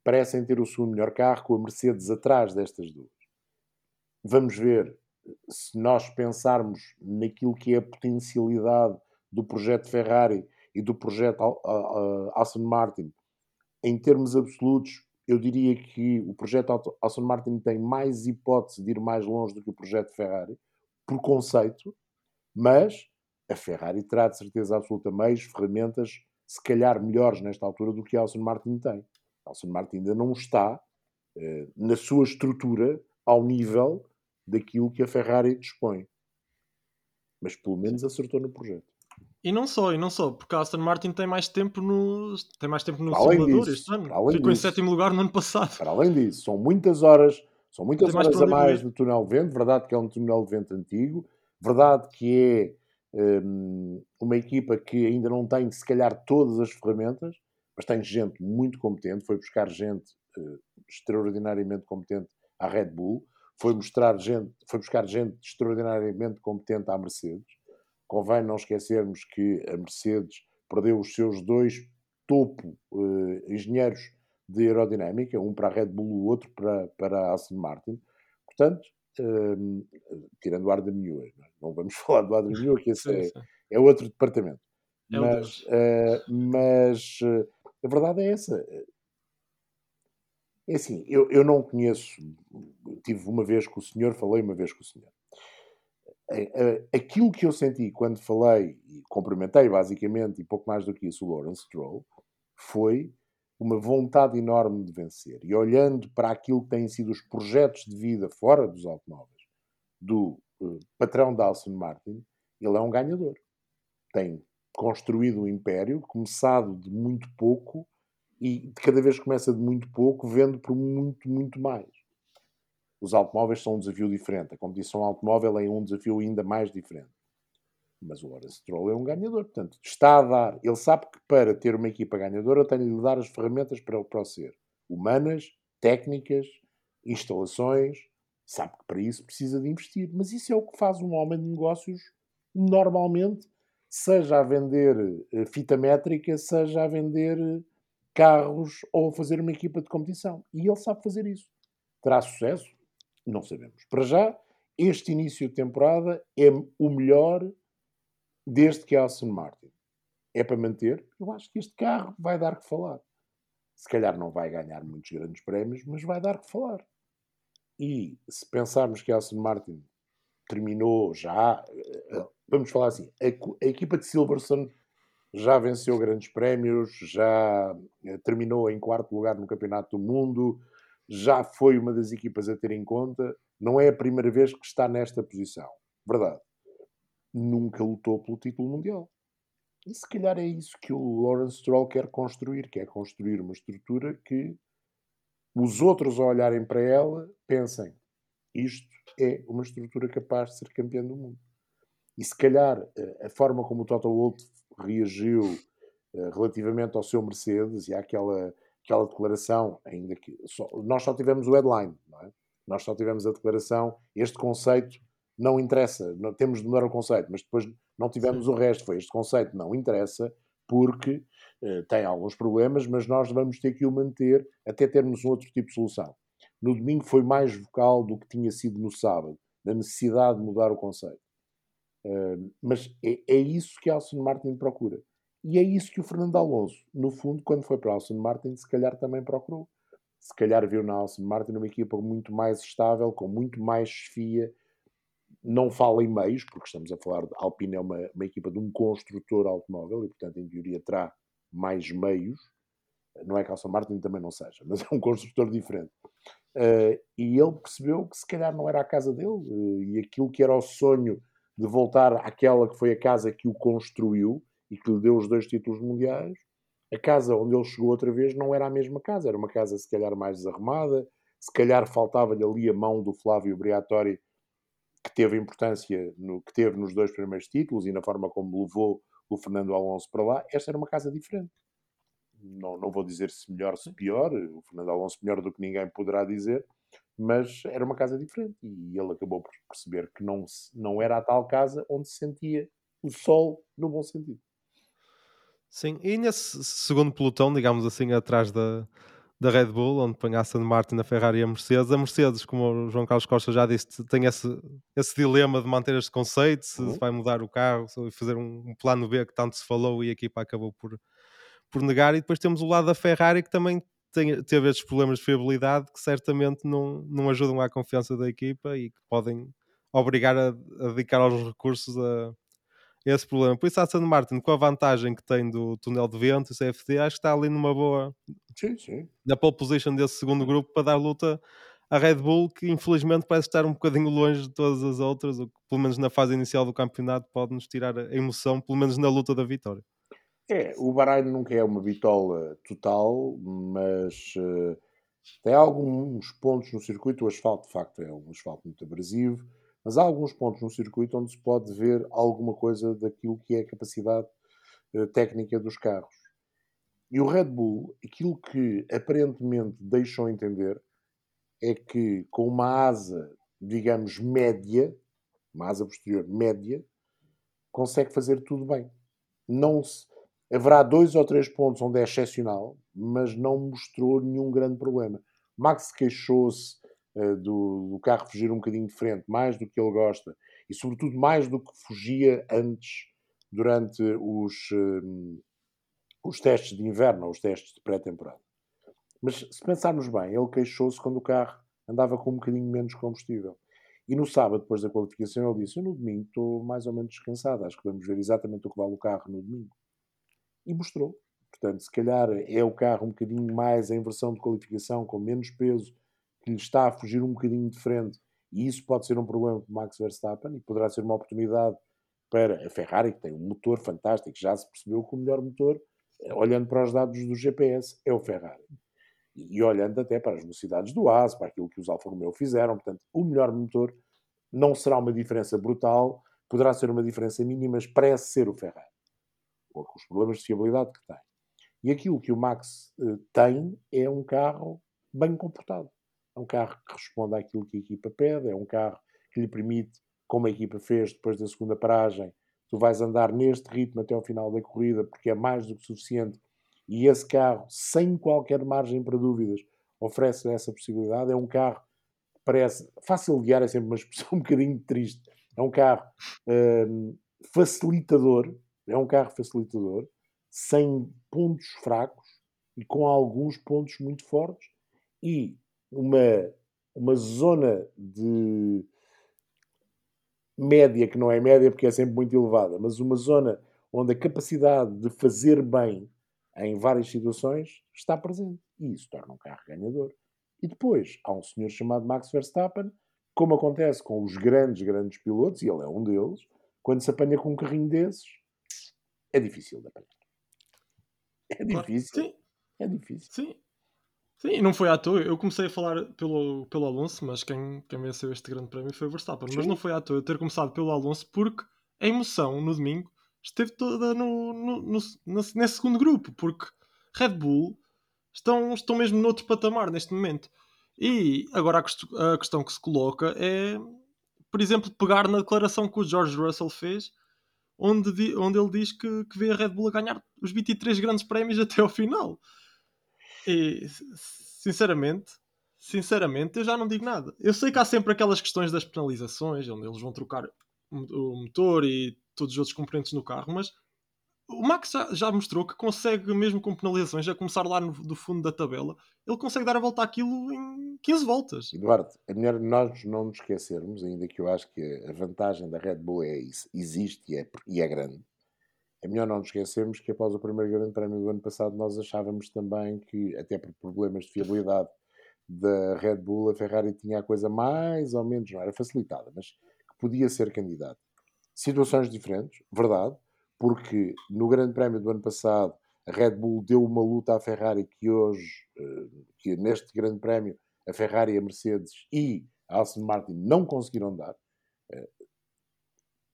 parecem ter o segundo melhor carro, com a Mercedes atrás destas duas. Vamos ver se nós pensarmos naquilo que é a potencialidade do projeto Ferrari e do projeto Aston Martin, em termos absolutos, eu diria que o projeto Aston Martin tem mais hipótese de ir mais longe do que o projeto Ferrari, por conceito, mas a Ferrari terá de certeza absoluta meios, ferramentas, se calhar melhores nesta altura do que a Aston Martin tem. A Aston Martin ainda não está eh, na sua estrutura ao nível daquilo que a Ferrari dispõe. Mas pelo menos acertou no projeto. E não só, e não só, porque a Aston Martin tem mais tempo no, tem mais tempo no simulador este ano. Ficou disso, em sétimo lugar no ano passado. Para além disso, são muitas horas, são muitas tem horas mais a mais do túnel de vento. Verdade que é um túnel de vento antigo, verdade que é uma equipa que ainda não tem, se calhar, todas as ferramentas, mas tem gente muito competente. Foi buscar gente uh, extraordinariamente competente à Red Bull, foi, mostrar gente, foi buscar gente extraordinariamente competente à Mercedes. Convém não esquecermos que a Mercedes perdeu os seus dois topo uh, engenheiros de aerodinâmica, um para a Red Bull, o outro para, para a Aston Martin. Portanto, um, tirando o Muir, não, é? não, vamos falar do Muir, que esse é, é, outro departamento. É mas, uh, mas uh, a verdade é essa. É assim, eu, eu não conheço, tive uma vez com o senhor, falei uma vez com o senhor. Aquilo que eu senti quando falei e cumprimentei basicamente, e pouco mais do que isso, o Lawrence Stroll, foi uma vontade enorme de vencer. E olhando para aquilo que têm sido os projetos de vida fora dos automóveis do uh, patrão da Aston Martin, ele é um ganhador. Tem construído um império, começado de muito pouco e cada vez começa de muito pouco, vendo por muito, muito mais. Os automóveis são um desafio diferente. A competição automóvel é um desafio ainda mais diferente. Mas o Lawrence Stroll é um ganhador, portanto, está a dar. Ele sabe que para ter uma equipa ganhadora tem de lhe dar as ferramentas para, para o ser. Humanas, técnicas, instalações, sabe que para isso precisa de investir. Mas isso é o que faz um homem de negócios normalmente, seja a vender eh, fita métrica, seja a vender eh, carros ou a fazer uma equipa de competição. E ele sabe fazer isso. Terá sucesso? Não sabemos. Para já, este início de temporada é o melhor desde que a Aston Martin. É para manter? Eu acho que este carro vai dar que falar. Se calhar não vai ganhar muitos grandes prémios, mas vai dar que falar. E se pensarmos que a Aston Martin terminou já, eh, vamos falar assim, a, a equipa de Silverstone já venceu grandes prémios, já eh, terminou em quarto lugar no Campeonato do Mundo, já foi uma das equipas a ter em conta. Não é a primeira vez que está nesta posição. Verdade. Nunca lutou pelo título mundial. E se calhar é isso que o Lawrence Stroll quer construir, quer construir uma estrutura que os outros a olharem para ela pensem isto é uma estrutura capaz de ser campeão do mundo. E se calhar eh, a forma como o Toto Wolff reagiu uh, relativamente ao seu Mercedes e àquela aquela declaração, ainda que só, nós só tivemos o headline, é? nós só tivemos a declaração, este conceito não interessa, não, temos de mudar o conceito, mas depois não tivemos Sim. o resto, foi este conceito não interessa porque uh, tem alguns problemas, mas nós vamos ter que o manter até termos um outro tipo de solução. No domingo foi mais vocal do que tinha sido no sábado, da necessidade de mudar o conceito. Uh, mas é, é, isso que Alson Martin procura. E é isso que o Fernando Alonso, no fundo, quando foi para Alson Martin, se calhar também procurou. Se calhar viu na Alson Martin uma equipa muito mais estável, com muito mais chefia. Não fala em meios, porque estamos a falar de Alpine é uma, uma equipa de um construtor automóvel e, portanto, em teoria terá mais meios. Não é que Alson Martin também não seja, mas é um construtor diferente. Uh, e ele percebeu que se calhar não era a casa dele uh, e aquilo que era o sonho de voltar àquela que foi a casa que o construiu e que lhe deu os dois títulos mundiais, a casa onde ele chegou outra vez não era a mesma casa, era uma casa se calhar mais desarrumada, se calhar faltava-lhe ali a mão do Flávio Briatore que teve importância no que teve nos dois primeiros títulos e na forma como levou o Fernando Alonso para lá, esta era uma casa diferente. Não, não vou dizer se melhor se pior, o Fernando Alonso melhor do que ninguém poderá dizer, mas era uma casa diferente e ele acabou por perceber que não, não era a tal casa onde se sentia o sol no bom sentido. Sim, e nesse segundo pelotão, digamos assim, atrás da, da Red Bull, onde põe a Aston Martin, a Ferrari e a Mercedes. A Mercedes, como o João Carlos Costa já disse, tem esse, esse dilema de manter este conceito, se uhum. vai mudar o carro, se fazer um, um, plano B que tanto se falou e a equipa acabou por, por negar. E depois temos o lado da Ferrari que também tem, teve estes problemas de fiabilidade que certamente não, não ajudam à confiança da equipa e que podem obrigar a, a dedicar aos recursos a esse problema. Por isso, a Aston Martin, com a vantagem que tem do túnel de vento e CFD, acho que está ali numa boa. Sim, sim. Na pole position desse segundo grupo para dar luta à Red Bull, que infelizmente parece estar um bocadinho longe de todas as outras, ou que, pelo menos na fase inicial do campeonato, pode nos tirar a emoção, pelo menos na luta da vitória. É, o Bahrein nunca é uma bitola total, mas uh, tem alguns pontos no circuito. O asfalto, de facto, é um asfalto muito abrasivo mas há alguns pontos no circuito onde se pode ver alguma coisa daquilo que é a capacidade uh, técnica dos carros. E o Red Bull, aquilo que aparentemente deixam entender é que com uma asa, digamos, média, uma asa posterior média, consegue fazer tudo bem. Não se, haverá dois ou três pontos onde é excepcional, mas não mostrou nenhum grande problema. Max queixou-se do, do, carro fugir um bocadinho de frente, mais do que ele gosta, e sobretudo mais do que fugia antes, durante os, uh, os testes de inverno, ou os testes de pré-temporada. Mas se pensarmos bem, ele queixou-se quando o carro andava com um bocadinho menos combustível. E no sábado, depois da qualificação, ele disse: Eu no domingo estou mais ou menos descansado, acho que vamos ver exatamente o que vale o carro no domingo. E mostrou. Portanto, se calhar é o carro um bocadinho mais em versão de qualificação, com menos peso, que lhe está a fugir um bocadinho de frente, e isso pode ser um problema para Max Verstappen e poderá ser uma oportunidade para a Ferrari, que tem um motor fantástico, já se percebeu que o melhor motor, eh, olhando para os dados do GPS, é o Ferrari. E, olhando até para as velocidades do AS, para aquilo que os Alfa Romeo fizeram, portanto, o melhor motor não será uma diferença brutal, poderá ser uma diferença mínima, mas parece ser o Ferrari, com os problemas de fiabilidade que tem. E aquilo que o Max uh, tem é um carro bem comportado é um carro que responde àquilo que a equipa pede, é um carro que lhe permite, como a equipa fez depois da segunda paragem, tu vais andar neste ritmo até ao final da corrida, porque é mais do que suficiente. E esse carro, sem qualquer margem para dúvidas, oferece essa possibilidade. É um carro que parece fácil de guiar, é sempre uma expressão um bocadinho triste. É um carro hum, facilitador, é um carro facilitador, sem pontos fracos e com alguns pontos muito fortes e uma, uma zona de média, que não é média porque é sempre muito elevada, mas uma zona onde a capacidade de fazer bem em várias situações está presente. E isso torna um carro ganhador. E depois há um senhor chamado Max Verstappen, como acontece com os grandes, grandes pilotos, e ele é um deles, quando se apanha com um carrinho desses, é difícil de apanhar. É difícil. Sim. É difícil. Sim. Sim, e não foi à toa. Eu comecei a falar pelo, pelo Alonso, mas quem, quem venceu este grande prémio foi o Verstappen. Mas Sim. não foi à toa ter começado pelo Alonso porque a emoção no domingo esteve toda no, no, no- nesse, segundo grupo. Porque Red Bull estão, estão mesmo noutro patamar neste momento. E agora a, a questão que se coloca é, por exemplo, pegar na declaração que o George Russell fez, onde, onde ele diz que, que vê a Red Bull a ganhar os 23 grandes prémios até ao final. E sinceramente, sinceramente, eu já não digo nada. Eu sei que há sempre aquelas questões das penalizações, onde eles vão trocar o motor e todos os outros componentes no carro, mas o Max já, já mostrou que consegue, mesmo com penalizações, a começar lá no, do fundo da tabela, ele consegue dar a volta àquilo em 15 voltas. Eduardo, é melhor nós não nos esquecermos, ainda que eu acho que a vantagem da Red Bull é isso, existe e é, e é grande. É melhor não nos esquecermos que após o primeiro grande prémio do ano passado nós achávamos também que, até por problemas de fiabilidade da Red Bull, a Ferrari tinha a coisa mais ou menos, não era facilitada, mas que podia ser candidato. Situações diferentes, verdade, porque no grande prémio do ano passado a Red Bull deu uma luta à Ferrari que hoje, eh, que neste grande prémio a Ferrari, a Mercedes e a Aston Martin não conseguiram dar.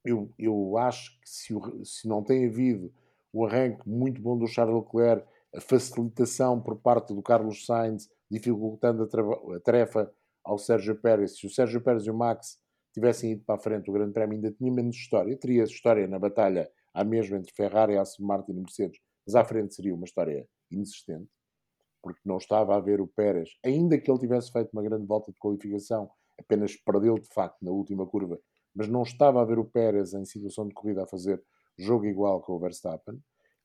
Eu, eu acho que se, o- se não tem havido um arranque muito bom do Charles Leclerc, a facilitação por parte do Carlos Sainz, dificultando a, a tarefa ao Sérgio Pérez, se o Sérgio Pérez e o Max tivessem ido para a frente, o Grande Prémio ainda tinha menos história. Teria história na batalha à mesma entre Ferrari, Aston Martin e Mercedes, mas à frente seria uma história inexistente porque não estava a ver o Pérez, ainda que ele tivesse feito uma grande volta de qualificação, apenas perdeu de facto na última curva, mas não estava a ver o Pérez em situação de corrida a fazer jogo igual com o Verstappen.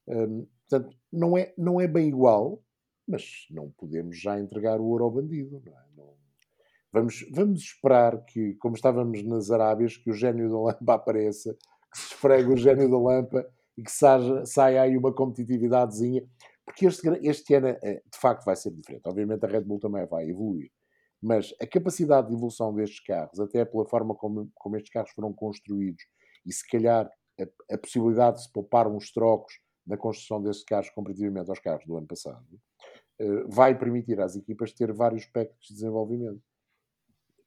Hum, portanto, não é, não é bem igual, mas não podemos já entregar o ouro ao bandido. Não é? Não- Vamos, vamos esperar que, como estávamos nas Arábias, que o gênio da lâmpada apareça, que se esfregue o gênio da lâmpada e que saia, saia aí uma competitividadezinha porque este, este ano eh, de facto vai ser diferente. Obviamente a Red Bull também vai evoluir, mas a capacidade de evolução destes carros, até pela forma como, como estes carros foram construídos e se calhar a, a possibilidade de se poupar uns trocos na construção destes carros comparativamente aos carros do ano passado, eh, vai permitir às equipas ter vários espectros de desenvolvimento.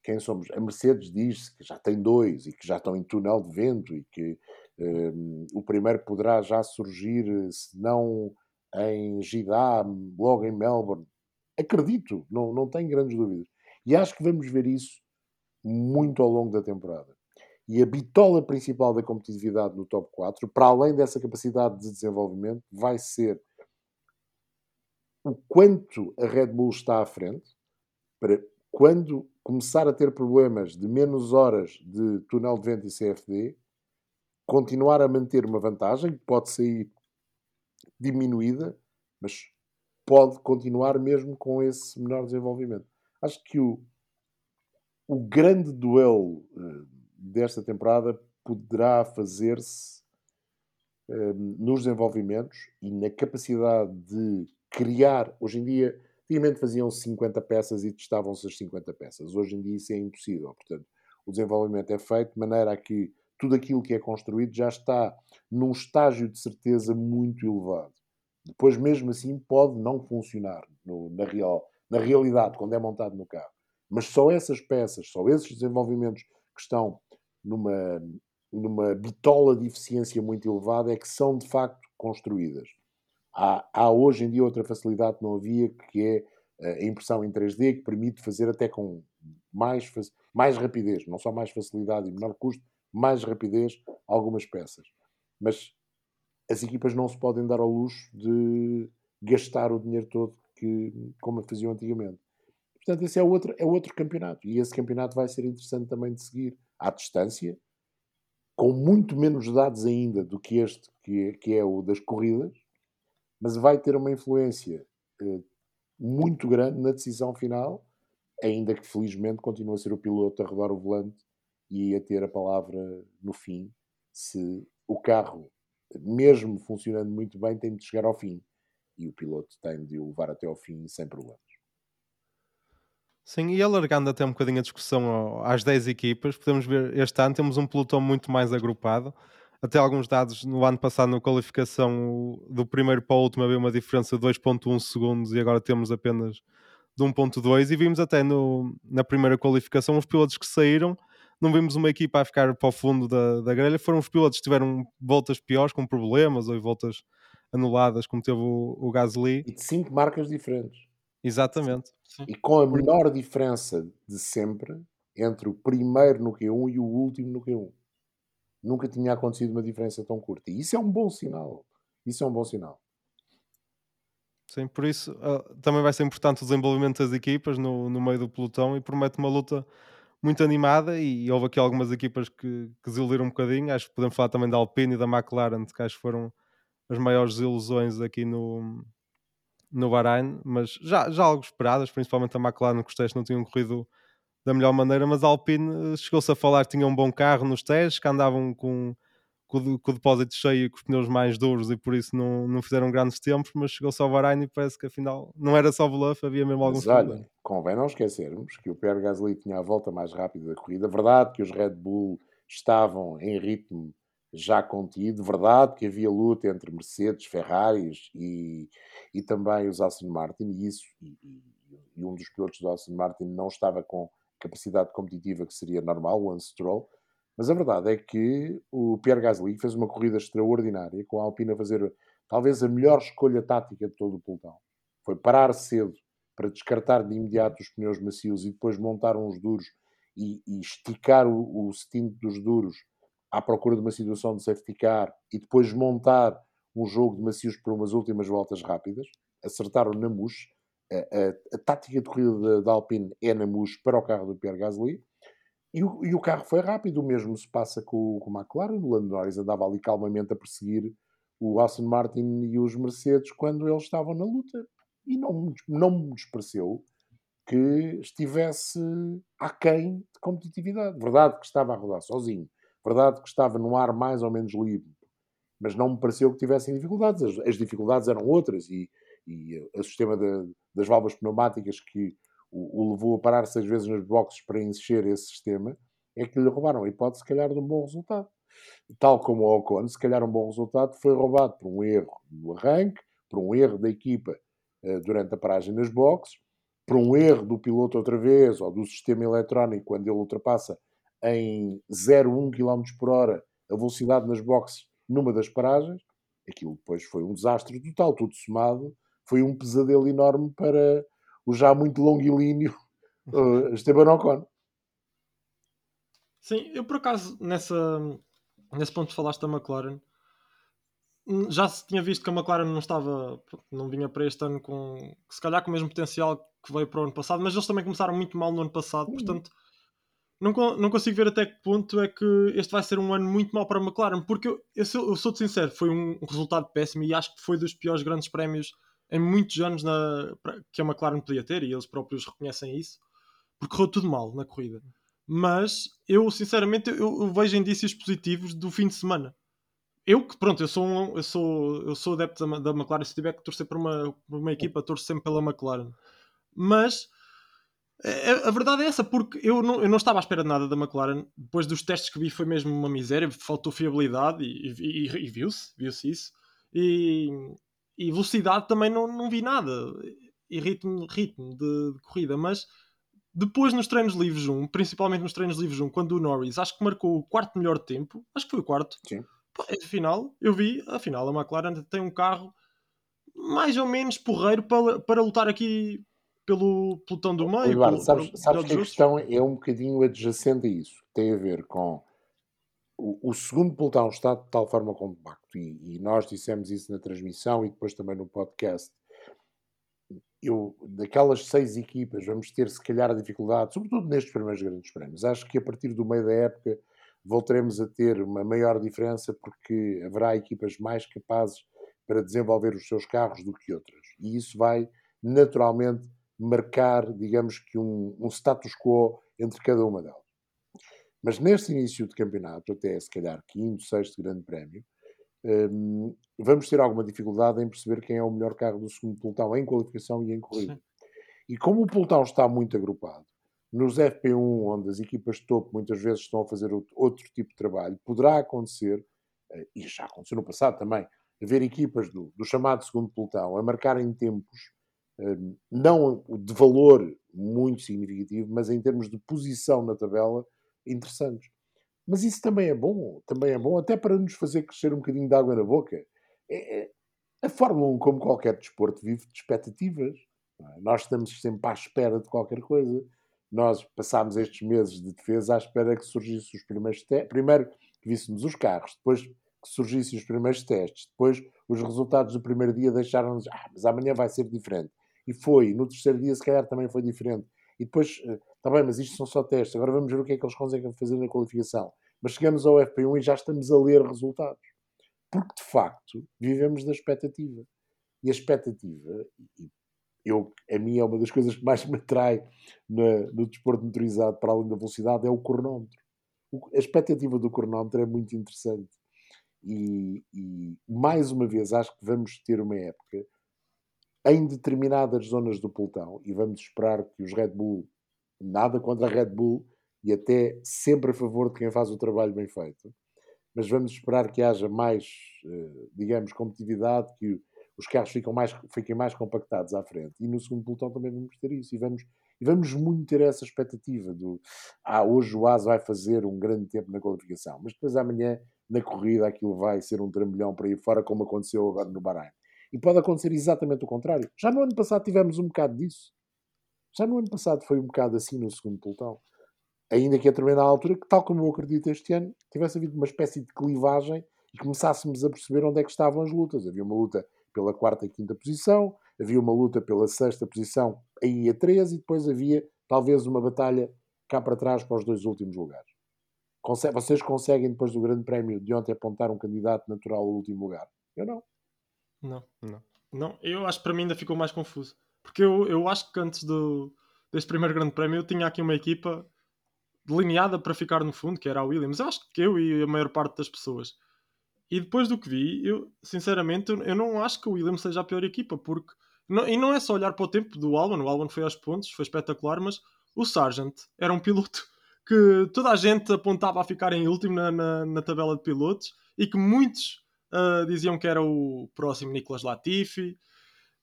Quem somos? A Mercedes diz que já tem dois e que já estão em túnel de vento e que eh, o primeiro poderá já surgir, eh, se não em Jeddah, logo em Melbourne. Acredito, não, não tenho grandes dúvidas. E acho que vamos ver isso muito ao longo da temporada. E a bitola principal da competitividade no top 4, para além dessa capacidade de desenvolvimento, vai ser o quanto a Red Bull está à frente para quando começar a ter problemas de menos horas de túnel de vento e CFD, continuar a manter uma vantagem que pode sair diminuída, mas pode continuar mesmo com esse menor desenvolvimento. Acho que o, o grande duelo eh, desta temporada poderá fazer-se eh, nos desenvolvimentos e na capacidade de criar. Hoje em dia, antigamente faziam 50 peças e testavam-se as 50 peças. Hoje em dia isso é impossível. Portanto, o desenvolvimento é feito de maneira a que tudo aquilo que é construído já está num estágio de certeza muito elevado. Depois, mesmo assim, pode não funcionar no- na, real, na realidade, quando é montado no carro. Mas só essas peças, só esses desenvolvimentos que estão numa, numa bitola de eficiência muito elevada é que são, de facto, construídas. Há, há hoje em dia outra facilidade que não havia, que é a impressão em 3D que permite fazer até com mais, mais rapidez, não só mais facilidade e menor custo, mais rapidez algumas peças. Mas as equipas não se podem dar ao luxo de gastar o dinheiro todo que, como faziam antigamente. Portanto, esse é outro, é outro campeonato. E esse campeonato vai ser interessante também de seguir à distância, com muito menos dados ainda do que este, que é, que é o das corridas, mas vai ter uma influência eh, muito grande na decisão final, ainda que felizmente continue a ser o piloto a rodar o volante e a ter a palavra no fim, se o carro, mesmo funcionando muito bem, tem de chegar ao fim. E o piloto tem de o levar até ao fim sem problemas. Sim, e alargando até um bocadinho a discussão às 10 equipas, podemos ver este ano temos um pelotão muito mais agrupado. Até alguns dados no ano passado, na qualificação, do primeiro para o último havia uma diferença de 2,1 segundos e agora temos apenas de 1,2. E vimos até no, na primeira qualificação os pilotos que saíram. Não vimos uma equipa a ficar para o fundo da, da grelha, foram os pilotos que tiveram voltas piores, com problemas ou voltas anuladas, como teve o, o Gasly. E de cinco marcas diferentes. Exatamente. Sim. E com a menor diferença de sempre entre o primeiro no Q1 e o último no Q1. Nunca tinha acontecido uma diferença tão curta. E isso é um bom sinal. Isso é um bom sinal. Sim, por isso uh, também vai ser importante o desenvolvimento das equipas no, no meio do pelotão e promete uma luta muito animada e houve aqui algumas equipas que, que desiludiram um bocadinho. Acho que podemos falar também da Alpine e da McLaren, que acho que foram as maiores ilusões aqui no, no Bahrein, mas já, já algo esperadas, principalmente a McLaren que os testes não tinham corrido da melhor maneira, mas a Alpine eh, chegou-se a falar que tinha um bom carro nos testes, que andavam com, com, com o depósito cheio e com os pneus mais duros e por isso não, não fizeram grandes tempos, mas chegou-se ao Bahrein e parece que afinal não era só bluff, havia mesmo alguns mas, olha, convém não esquecermos que o Pierre Gasly tinha a volta mais rápida da corrida, verdade que os Red Bull estavam em ritmo já contido. Verdade que havia luta entre Mercedes, Ferraris e, e também os Aston Martin, e isso, e, e, um dos pilotos do Aston Martin não estava com capacidade competitiva que seria normal, o Lance Stroll. Mas a verdade é que o Pierre Gasly fez uma corrida extraordinária, com a Alpine a fazer talvez a melhor escolha tática de todo o pelotão. Foi parar cedo para descartar de imediato os pneus macios e depois montar uns duros e, e esticar o, o stint dos duros à procura de uma situação de safety car e depois montar um jogo de macios por umas últimas voltas rápidas, acertaram na MUS. A, a, a, tática de corrida da Alpine é na MUS para o carro do Pierre Gasly. E o, e o carro foi rápido, o mesmo se passa com, com o McLaren. O Lando Norris andava ali calmamente a perseguir o Aston Martin e os Mercedes quando eles estavam na luta. E não, não me despareceu que estivesse aquém de competitividade. Verdade que estava a rodar sozinho, Verdade que estava num ar mais ou menos livre, mas não me pareceu que tivessem dificuldades. As, as dificuldades eram outras e, e o sistema de, das válvulas pneumáticas que o, o, levou a parar seis vezes nos boxes para encher esse sistema é que lhe roubaram a hipótese, se calhar, de um bom resultado. Tal como o Ocon, se calhar um bom resultado foi roubado por um erro no arranque, por um erro da equipa uh, durante a paragem nas boxes, por um erro do piloto outra vez, ou do sistema eletrónico quando ele ultrapassa em 0,1 km por hora a velocidade nas boxes numa das paragens. Aquilo depois foi um desastre total, tudo somado. Foi um pesadelo enorme para o já muito longilíneo uh, Esteban Ocon. Sim, eu por acaso, nessa, nesse ponto que falaste da McLaren, hum, já se tinha visto que a McLaren não estava, não vinha para este ano com, se calhar com o mesmo potencial que veio para o ano passado, mas eles também começaram muito mal no ano passado, uhum. Não, não consigo ver até que ponto é que este vai ser um ano muito mau para a McLaren, porque eu, eu, sou, eu sou sincero, foi um, resultado péssimo e acho que foi dos piores grandes prémios em muitos anos na, que a McLaren podia ter, e eles próprios reconhecem isso, porque correu tudo mal na corrida. Mas eu, sinceramente, eu, eu vejo indícios positivos do fim de semana. Eu que, pronto, eu sou, um, eu sou, eu sou adepto da, da McLaren, se tiver que torcer por uma, por uma equipa, torço sempre pela McLaren. Mas é, é, a verdade é essa, porque eu não, eu não estava à espera de nada da McLaren. Depois dos testes que vi, foi mesmo uma miséria. Faltou fiabilidade e, e, e, e viu-se, viu-se isso. E, e, velocidade também não, não vi nada. E ritmo, ritmo de, de, corrida. Mas depois nos treinos livres 1, principalmente nos treinos livres 1, quando o Norris acho que marcou o quarto melhor tempo, acho que foi o quarto. Sim. Afinal, eu vi, afinal, a McLaren tem um carro mais ou menos porreiro para, para lutar aqui pelo pelotão do meio. Eduardo, pelo, sabes, pelo sabes que a questão é um bocadinho adjacente a isso. Tem a ver com o, o segundo pelotão está de tal forma compacto, e, e nós dissemos isso na transmissão e depois também no podcast. Eu, daquelas seis equipas, vamos ter se calhar a dificuldade, sobretudo nestes primeiros grandes prémios. Acho que a partir do meio da época voltaremos a ter uma maior diferença porque haverá equipas mais capazes para desenvolver os seus carros do que outras. E isso vai naturalmente marcar, digamos que, um, um status quo entre cada uma delas. Mas neste início de campeonato, até se calhar quinto, sexto grande prémio, um, vamos ter alguma dificuldade em perceber quem é o melhor carro do segundo pelotão em qualificação e em corrida. Sim. E como o pelotão está muito agrupado, nos FP1, onde as equipas de topo muitas vezes estão a fazer outro tipo de trabalho, poderá acontecer, eh, e já aconteceu no passado também, haver equipas do, do chamado segundo pelotão a marcarem tempos, não de valor muito significativo, mas em termos de posição na tabela, interessantes. Mas isso também é bom, também é bom, até para nos fazer crescer um bocadinho de água na boca. É, é, a Fórmula 1, como qualquer desporto, vive de expectativas. É? Nós estamos sempre à espera de qualquer coisa. Nós passámos estes meses de defesa à espera que surgissem os primeiros testes. Primeiro que víssemos os carros, depois que surgissem os primeiros testes, depois os resultados do primeiro dia deixaram-nos, ah, mas amanhã vai ser diferente. E foi. No terceiro dia, se calhar, também foi diferente. E depois eh, Está bem, mas isto são só testes. Agora vamos ver o que é que eles conseguem fazer na qualificação. Mas chegamos ao FP1 e já estamos a ler resultados. Porque, de facto, vivemos da expectativa. E a expectativa, eu, a mim é uma das coisas que mais me atrai no, desporto motorizado para além da velocidade, é o cronómetro. a expectativa do cronómetro é muito interessante. E, e, mais uma vez, acho que vamos ter uma época em determinadas zonas do pelotão, e vamos esperar que os Red Bull nada contra a Red Bull e até sempre a favor de quem faz o trabalho bem feito. Mas vamos esperar que haja mais, eh, digamos, competitividade, que os carros mais, fiquem mais compactados à frente. E no segundo pelotão também vamos ter isso. E vamos, e vamos muito ter essa expectativa do ah, hoje o AS vai fazer um grande tempo na qualificação, mas depois amanhã na corrida aquilo vai ser um trambolhão para ir fora, como aconteceu agora no Bahrein. E pode acontecer exatamente o contrário. Já no ano passado tivemos um bocado disso. Já no ano passado foi um bocado assim no segundo pelotão. Ainda que a determinada altura, que tal como eu acredito este ano, tivesse havido uma espécie de clivagem e começássemos a perceber onde é que estavam as lutas. Havia uma luta pela quarta e quinta posição, havia uma luta pela sexta posição aí a três e depois havia talvez uma batalha cá para trás para os dois últimos lugares. Vocês conseguem, depois do Grande Prémio de ontem, apontar um candidato natural ao último lugar? Eu não. Não, não. Não, eu acho que para mim ainda ficou mais confuso. Porque eu, eu acho que antes do, deste primeiro grande prémio eu tinha aqui uma equipa delineada para ficar no fundo, que era a Williams. Eu acho que eu e a maior parte das pessoas. E depois do que vi, eu sinceramente eu não acho que o Williams seja a pior equipa, porque não, e não é só olhar para o tempo do Albon, o Albon foi aos pontos, foi espetacular, mas o Sargent era um piloto que toda a gente apontava a ficar em último na, na, na tabela de pilotos e que muitos uh, diziam que era o próximo Nicolas Latifi.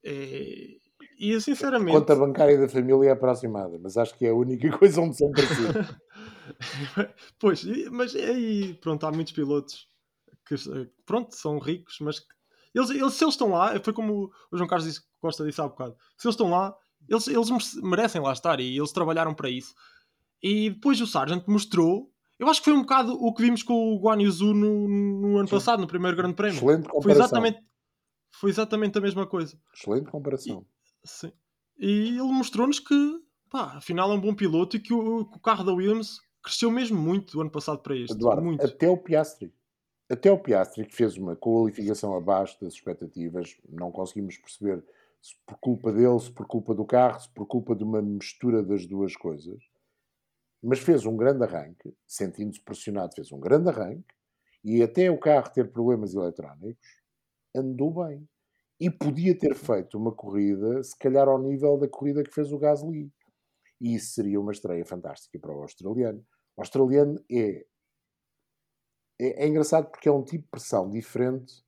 E, e sinceramente. A conta bancária da família é aproximada, mas acho que é a única coisa onde são parecidos. pois, mas aí, pronto, há muitos pilotos que, pronto, são ricos, mas eles, eles, se eles estão lá, foi como o João Carlos disse, Costa disse há bocado, se eles estão lá, eles, eles merecem lá estar e eles trabalharam para isso. E depois o Sargent mostrou, eu acho que foi um bocado o que vimos com o Guan Yuzu no, no ano Sim. passado, no primeiro Grande Prémio. Excelente comparação. Foi exatamente, foi exatamente a mesma coisa. Excelente comparação. E, Sim. E ele mostrou-nos que, pá, afinal é um bom piloto e que o, que o carro da Williams cresceu mesmo muito do ano passado para este. Eduardo, muito. até o Piastri. Até o Piastri, que fez uma qualificação abaixo das expectativas, não conseguimos perceber se por culpa dele, se por culpa do carro, se por culpa de uma mistura das duas coisas. Mas fez um grande arranque, sentindo-se pressionado, fez um grande arranque, e até o carro ter problemas eletrónicos, andou bem e podia ter feito uma corrida, se calhar ao nível da corrida que fez o Gasly. E isso seria uma estreia fantástica para o australiano. O australiano é, é, é engraçado porque é um tipo de pressão diferente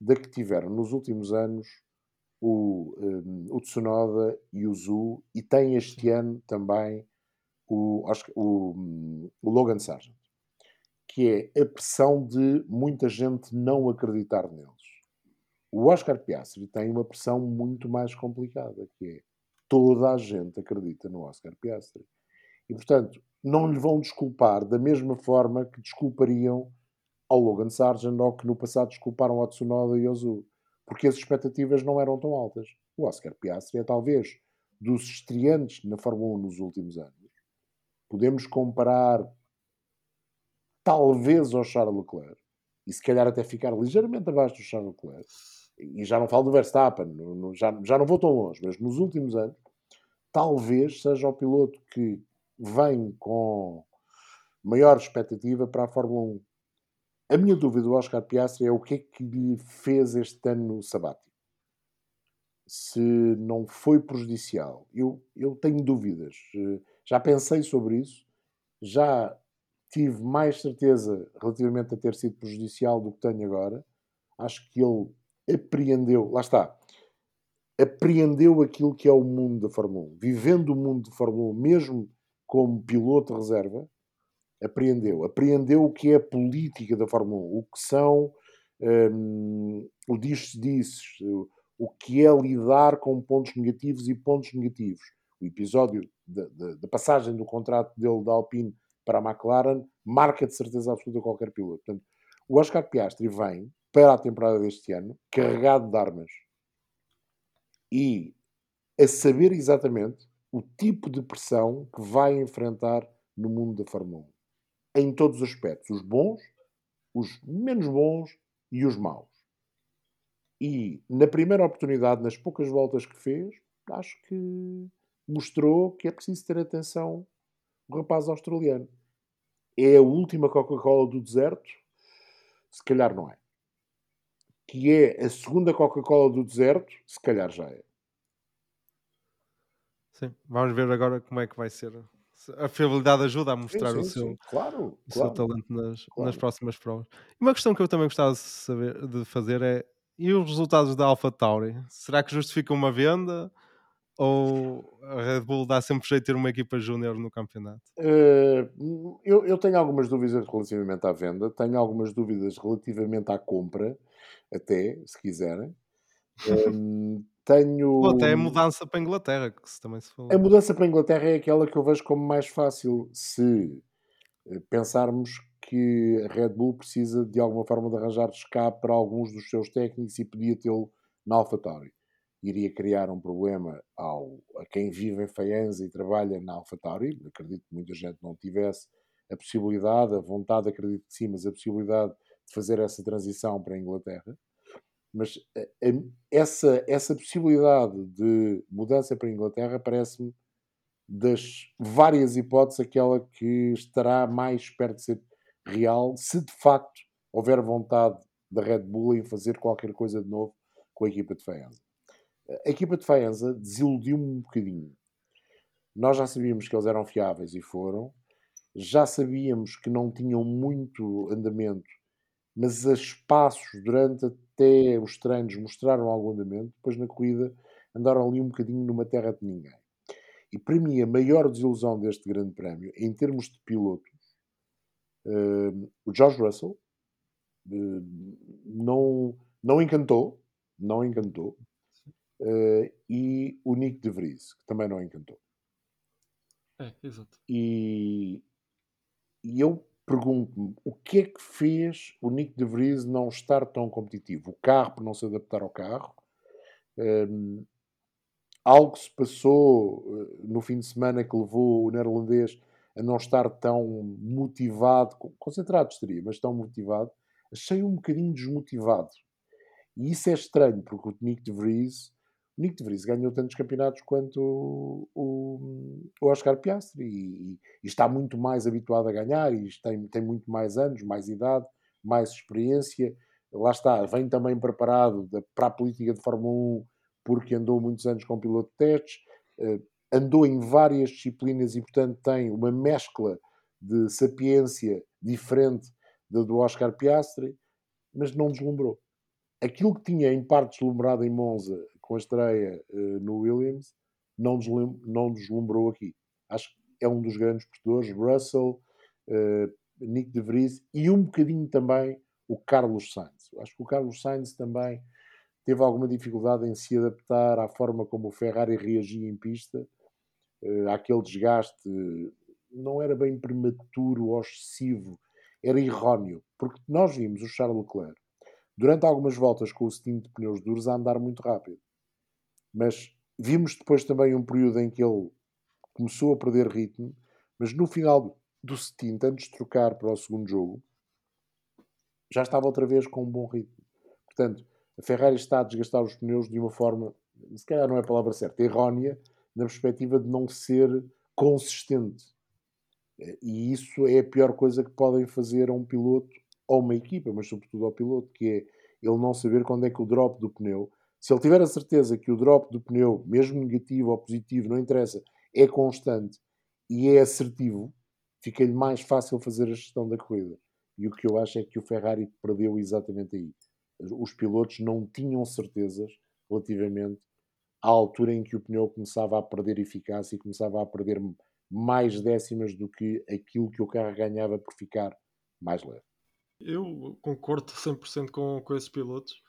da que tiveram nos últimos anos o, um, o Tsunoda e o Zhu, e tem este ano também o, o, o Logan Sargent, que é a pressão de muita gente não acreditar neles. O Oscar Piastri tem uma pressão muito mais complicada, que é toda a gente acredita no Oscar Piastri. E, portanto, não lhe vão desculpar da mesma forma que desculpariam ao Logan Sargent ou que no passado desculparam ao Tsunoda e ao Zu. Porque as expectativas não eram tão altas. O Oscar Piastri é talvez dos estreantes na Fórmula 1 nos últimos anos. Podemos comparar talvez ao Charles Leclerc e se calhar até ficar ligeiramente abaixo do Charles Leclerc. E já não falo do Verstappen, já, já não vou tão longe, mas nos últimos anos, talvez seja o piloto que vem com maior expectativa para a Fórmula 1. A minha dúvida do Oscar Piastri é o que é que lhe fez este ano sabático. Se não foi prejudicial. Eu, eu tenho dúvidas. Já pensei sobre isso. Já tive mais certeza relativamente a ter sido prejudicial do que tenho agora. Acho que ele apreendeu, lá está, apreendeu aquilo que é o mundo da Fórmula 1. Vivendo o mundo de Fórmula 1, mesmo como piloto de reserva, apreendeu. Apreendeu o que é a política da Fórmula 1, o que são um, o diz-se-diz, o que é lidar com pontos negativos e pontos negativos. O episódio da passagem do contrato dele da Alpine para a McLaren marca de certeza absoluta qualquer piloto. Portanto, o Oscar Piastri vem para a temporada deste ano carregado de armas e a saber exatamente o tipo de pressão que vai enfrentar no mundo da Fórmula 1. Em todos os aspectos. Os bons, os menos bons e os maus. E na primeira oportunidade, nas poucas voltas que fez, acho que mostrou que é preciso ter atenção o rapaz australiano. É a última Coca-Cola do deserto? Se calhar não é. Que é a segunda Coca-Cola do deserto? Se calhar já é. Sim, vamos ver agora como é que vai ser. A fiabilidade ajuda a mostrar sim, sim, o, seu, claro, o claro, seu talento nas, claro. nas próximas provas. E uma questão que eu também gostava de, saber, de fazer é: e os resultados da Alpha Tauri? Será que justificam uma venda? Ou a Red Bull dá sempre jeito de ter uma equipa júnior no campeonato? Uh, eu, eu, tenho algumas dúvidas relativamente à venda, tenho algumas dúvidas relativamente à compra, até, se quiserem. Um, tenho. Ou até a mudança para a Inglaterra, que se também se falou. A mudança para a Inglaterra é aquela que eu vejo como mais fácil se eh, pensarmos que a Red Bull precisa de alguma forma de arranjar escape para alguns dos seus técnicos e podia tê-lo na AlphaTauri iria criar um problema ao, a quem vive em Faenza e trabalha na AlphaTauri. Acredito que muita gente não tivesse a possibilidade, a vontade, acredito que sim, mas a possibilidade de fazer essa transição para a Inglaterra. Mas a, a, essa, essa possibilidade de mudança para a Inglaterra parece-me das várias hipóteses aquela que estará mais perto de ser real, se de facto houver vontade da Red Bull em fazer qualquer coisa de novo com a equipa de Faenza a equipa de Faenza desiludiu-me um bocadinho. Nós já sabíamos que eles eram fiáveis e foram, já sabíamos que não tinham muito andamento, mas a espaços durante até os treinos mostraram algum andamento, depois na corrida andaram ali um bocadinho numa terra de ninguém. E para mim a maior desilusão deste grande prémio, em termos de pilotos, uh, o George Russell uh, não, não encantou, não encantou. Uh, e o Nick de Vries, que também não encantou. É, exato. E, e eu pergunto-me o que é que fez o Nick de Vries não estar tão competitivo? O carro por não se adaptar ao carro? Um, algo se passou uh, no fim de semana que levou o neerlandês a não estar tão motivado, concentrado estaria, mas tão motivado. Achei um bocadinho desmotivado. E isso é estranho, porque o Nick de Vries Nick de Vries ganhou tantos campeonatos quanto o, o, o Oscar Piastri e, e, está muito mais habituado a ganhar e tem, tem muito mais anos, mais idade, mais experiência. Lá está, vem também preparado para a política de Fórmula 1 porque andou muitos anos com piloto de testes, uh, andou em várias disciplinas e, portanto, tem uma mescla de sapiência diferente da do Oscar Piastri, mas não deslumbrou. Aquilo que tinha em parte deslumbrado em Monza com a estreia uh, no Williams, não, deslum não deslumbrou aqui. Acho que é um dos grandes portadores, Russell, uh, Nick de Vries e um bocadinho também o Carlos Sainz. Acho que o Carlos Sainz também teve alguma dificuldade em se adaptar à forma como o Ferrari reagia em pista, uh, desgaste. Não era bem prematuro ou excessivo, era erróneo, porque nós vimos o Charles Leclerc durante algumas voltas com o stint de pneus duros a andar muito rápido. Mas vimos depois também um período em que ele começou a perder ritmo, mas no final do stint, antes de trocar para o segundo jogo, já estava outra vez com um bom ritmo. Portanto, a Ferrari está a desgastar os pneus de uma forma, se calhar não é a palavra certa, errónea, na perspectiva de não ser consistente. E isso é a pior coisa que podem fazer a um piloto ou uma equipa, mas sobretudo ao piloto, que é ele não saber quando é que o drop do pneu, se ele tiver a certeza que o drop do pneu, mesmo negativo ou positivo, não interessa, é constante e é assertivo, fica-lhe mais fácil fazer a gestão da corrida. E o que eu acho é que o Ferrari perdeu exatamente aí. Os pilotos não tinham certezas relativamente à altura em que o pneu começava a perder eficácia e começava a perder mais décimas do que aquilo que o carro ganhava por ficar mais leve. Eu concordo 100% com, com esses pilotos.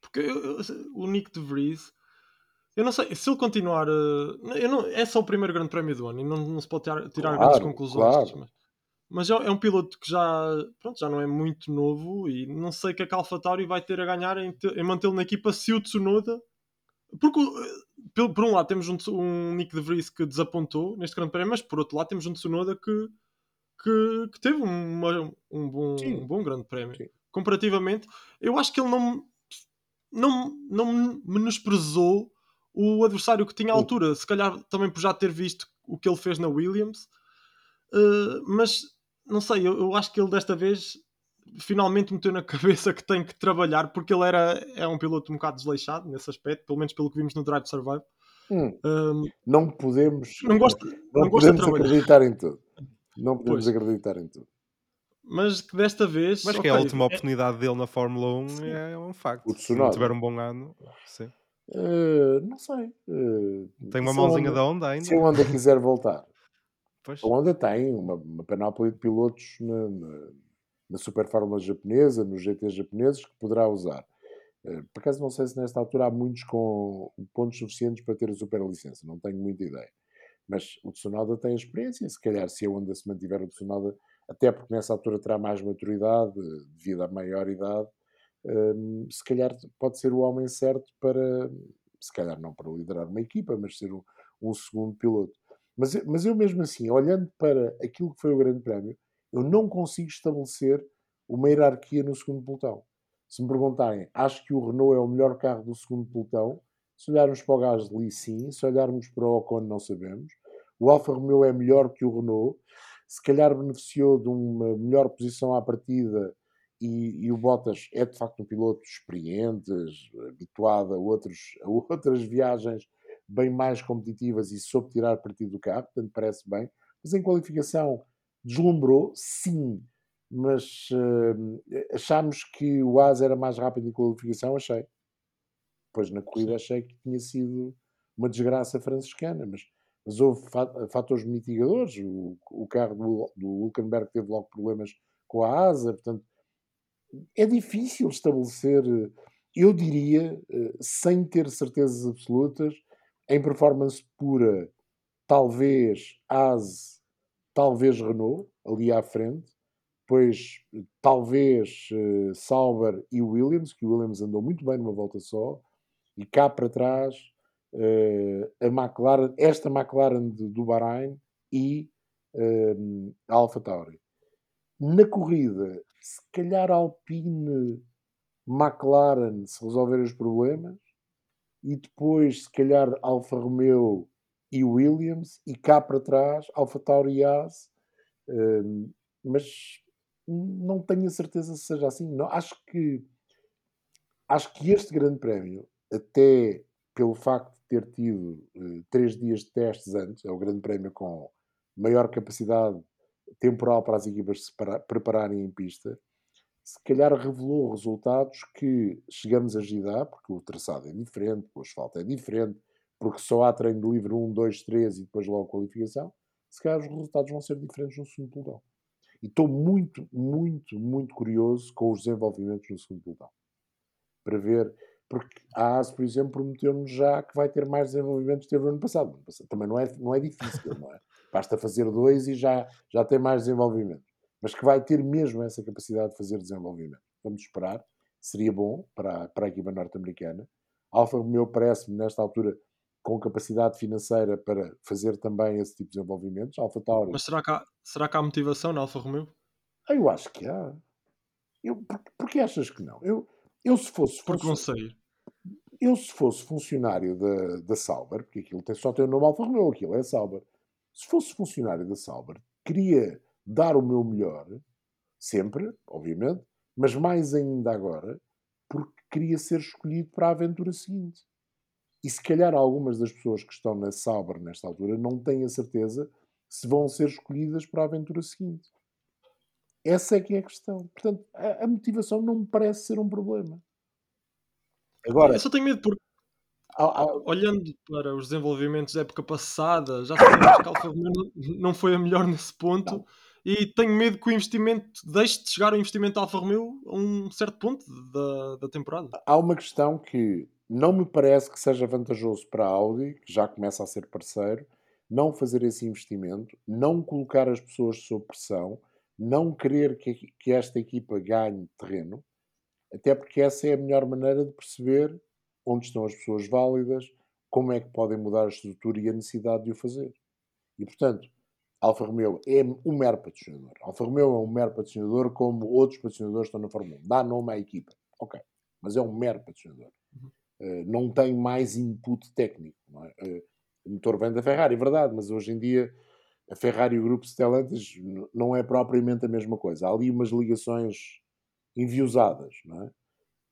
Porque eu, o Nick de Vries, eu não sei, se ele continuar. Eu não, é só o primeiro grande prémio do ano e não, não se pode tirar, tirar claro, grandes conclusões. Claro. Mas, mas é, é um piloto que já, pronto, já não é muito novo e não sei que a AlphaTauri vai ter a ganhar em, em mantê-lo na equipa se o Tsunoda. Porque, por, por um lado, temos um, um Nick de Vries que desapontou neste grande prémio, mas por outro lado, temos um Tsunoda que que, que teve uma, um, bom, um bom grande prémio. Sim. Comparativamente, eu acho que ele não, não, não menosprezou o adversário que tinha à altura. Se calhar também por já ter visto o que ele fez na Williams. Uh, mas não sei, eu, eu, acho que ele desta vez finalmente meteu na cabeça que tem que trabalhar porque ele era é um piloto um bocado desleixado nesse aspecto, pelo menos pelo que vimos no Drive Survive. Hum. Um, não podemos, não, gosto, não, não podemos acreditar em tudo. Não podemos pois. acreditar em tudo. Mas que desta vez. Mas que okay, é a última é... oportunidade dele na Fórmula 1 sim. é um facto. Se não tiver um bom ano, sim. Uh, não sei. Uh, tem uma mãozinha da Honda ainda? Se a Honda quiser voltar. Pois. A Honda tem uma, uma panóplia de pilotos na, na, na Super Fórmula japonesa, nos GT japoneses, que poderá usar. Uh, por acaso não sei se nesta altura há muitos com pontos suficientes para ter a super licença, não tenho muita ideia. Mas o Tsunoda tem experiência, se calhar se a Honda se mantiver o Tsunoda, até porque nessa altura terá mais maturidade, devido à maior idade, um, se calhar pode ser o homem certo para, se calhar não para liderar uma equipa, mas ser um, um segundo piloto. Mas, mas eu mesmo assim, olhando para aquilo que foi o Grande Prémio, eu não consigo estabelecer uma hierarquia no segundo pelotão. Se me perguntarem, acho que o Renault é o melhor carro do segundo pelotão, se olharmos para o Gasly, sim. Se olharmos para o Ocon, não sabemos. O Alfa Romeo é melhor que o Renault. Se calhar beneficiou de uma melhor posição à partida e, e, o Bottas é de facto um piloto experiente, habituado a, outros, a outras viagens bem mais competitivas e soube tirar partido do carro, portanto parece bem. Mas em qualificação deslumbrou, sim, mas uh, achámos que o AS era mais rápido em qualificação, achei. Pois na corrida achei que tinha sido uma desgraça franciscana, mas, mas houve fatores mitigadores. O, o carro do, do Hulkenberg teve logo problemas com a asa, portanto é difícil estabelecer, eu diria, eh, sem ter certezas absolutas, em performance pura, talvez ASE, talvez Renault, ali à frente, depois talvez uh, Sauber e Williams, que o Williams andou muito bem numa volta só, e cá para trás a McLaren, esta McLaren de, do Bahrein e uh, a Alfa Tauri. Na corrida, se calhar Alpine, McLaren se resolver os problemas e depois se calhar Alfa Romeo e Williams e cá para trás Alfa Tauri e Haas uh, mas não tenho a certeza se seja assim não, acho que acho que este grande prémio até pelo facto ter tido uh, três dias de testes antes, é o grande prémio com maior capacidade temporal para as equipas se prepararem em pista, se calhar revelou resultados que chegamos a Gidá, porque o traçado é diferente, o asfalto é diferente, porque só há treino de livre 1, 2, 3 e depois logo qualificação, se calhar os resultados vão ser diferentes no segundo pelotão. E estou muito, muito, muito curioso com os desenvolvimentos no segundo pelotão. Para ver porque a AS, por exemplo, prometeu-nos já que vai ter mais desenvolvimento que teve no ano passado. Também não é, não é difícil, não é? Basta fazer dois e já, já tem mais desenvolvimento. Mas que vai ter mesmo essa capacidade de fazer desenvolvimento. Vamos esperar. Seria bom para, para a equipa norte-americana. Alfa Romeo parece-me, nesta altura, com capacidade financeira para fazer também esse tipo de desenvolvimentos. Alfa Tauri. Mas será que há, será que há motivação na Alfa Romeo? Eu acho que há. Eu, por, porque achas que não? Eu, eu se fosse. Porque não sei. Eu, se fosse funcionário da, da Sauber, porque aquilo tem, só tem o nome Alfa Romeo, aquilo é Sauber. Se fosse funcionário da Sauber, queria dar o meu melhor, sempre, obviamente, mas mais ainda agora, porque queria ser escolhido para a aventura seguinte. E se calhar algumas das pessoas que estão na Sauber nesta altura não têm a certeza se vão ser escolhidas para a aventura seguinte. Essa é que é a questão. Portanto, a, a motivação não me parece ser um problema. Agora, eu só tenho medo porque olhando para os desenvolvimentos da época passada, já sabemos que a Alfa Romeo não foi a melhor nesse ponto. Não. E tenho medo que o investimento deixe de chegar ao investimento da Alfa Romeo a um certo ponto da, da temporada. Há uma questão que não me parece que seja vantajoso para a Audi, que já começa a ser parceiro, não fazer esse investimento, não colocar as pessoas sob pressão, não querer que, que esta equipa ganhe terreno, até porque essa é a melhor maneira de perceber onde estão as pessoas válidas, como é que podem mudar a estrutura e a necessidade de o fazer. E, portanto, Alfa Romeo é um mero patrocinador. Alfa Romeo é um mero patrocinador como outros patrocinadores estão na Fórmula 1. Dá nome à equipa. Ok. Mas é um mero patrocinador. Uhum. Uh, não tem mais input técnico. É? uh, o motor vem da Ferrari, é verdade, mas hoje em dia a Ferrari e o grupo Stellantis não é propriamente a mesma coisa. Há ali umas ligações enviosadas, não é?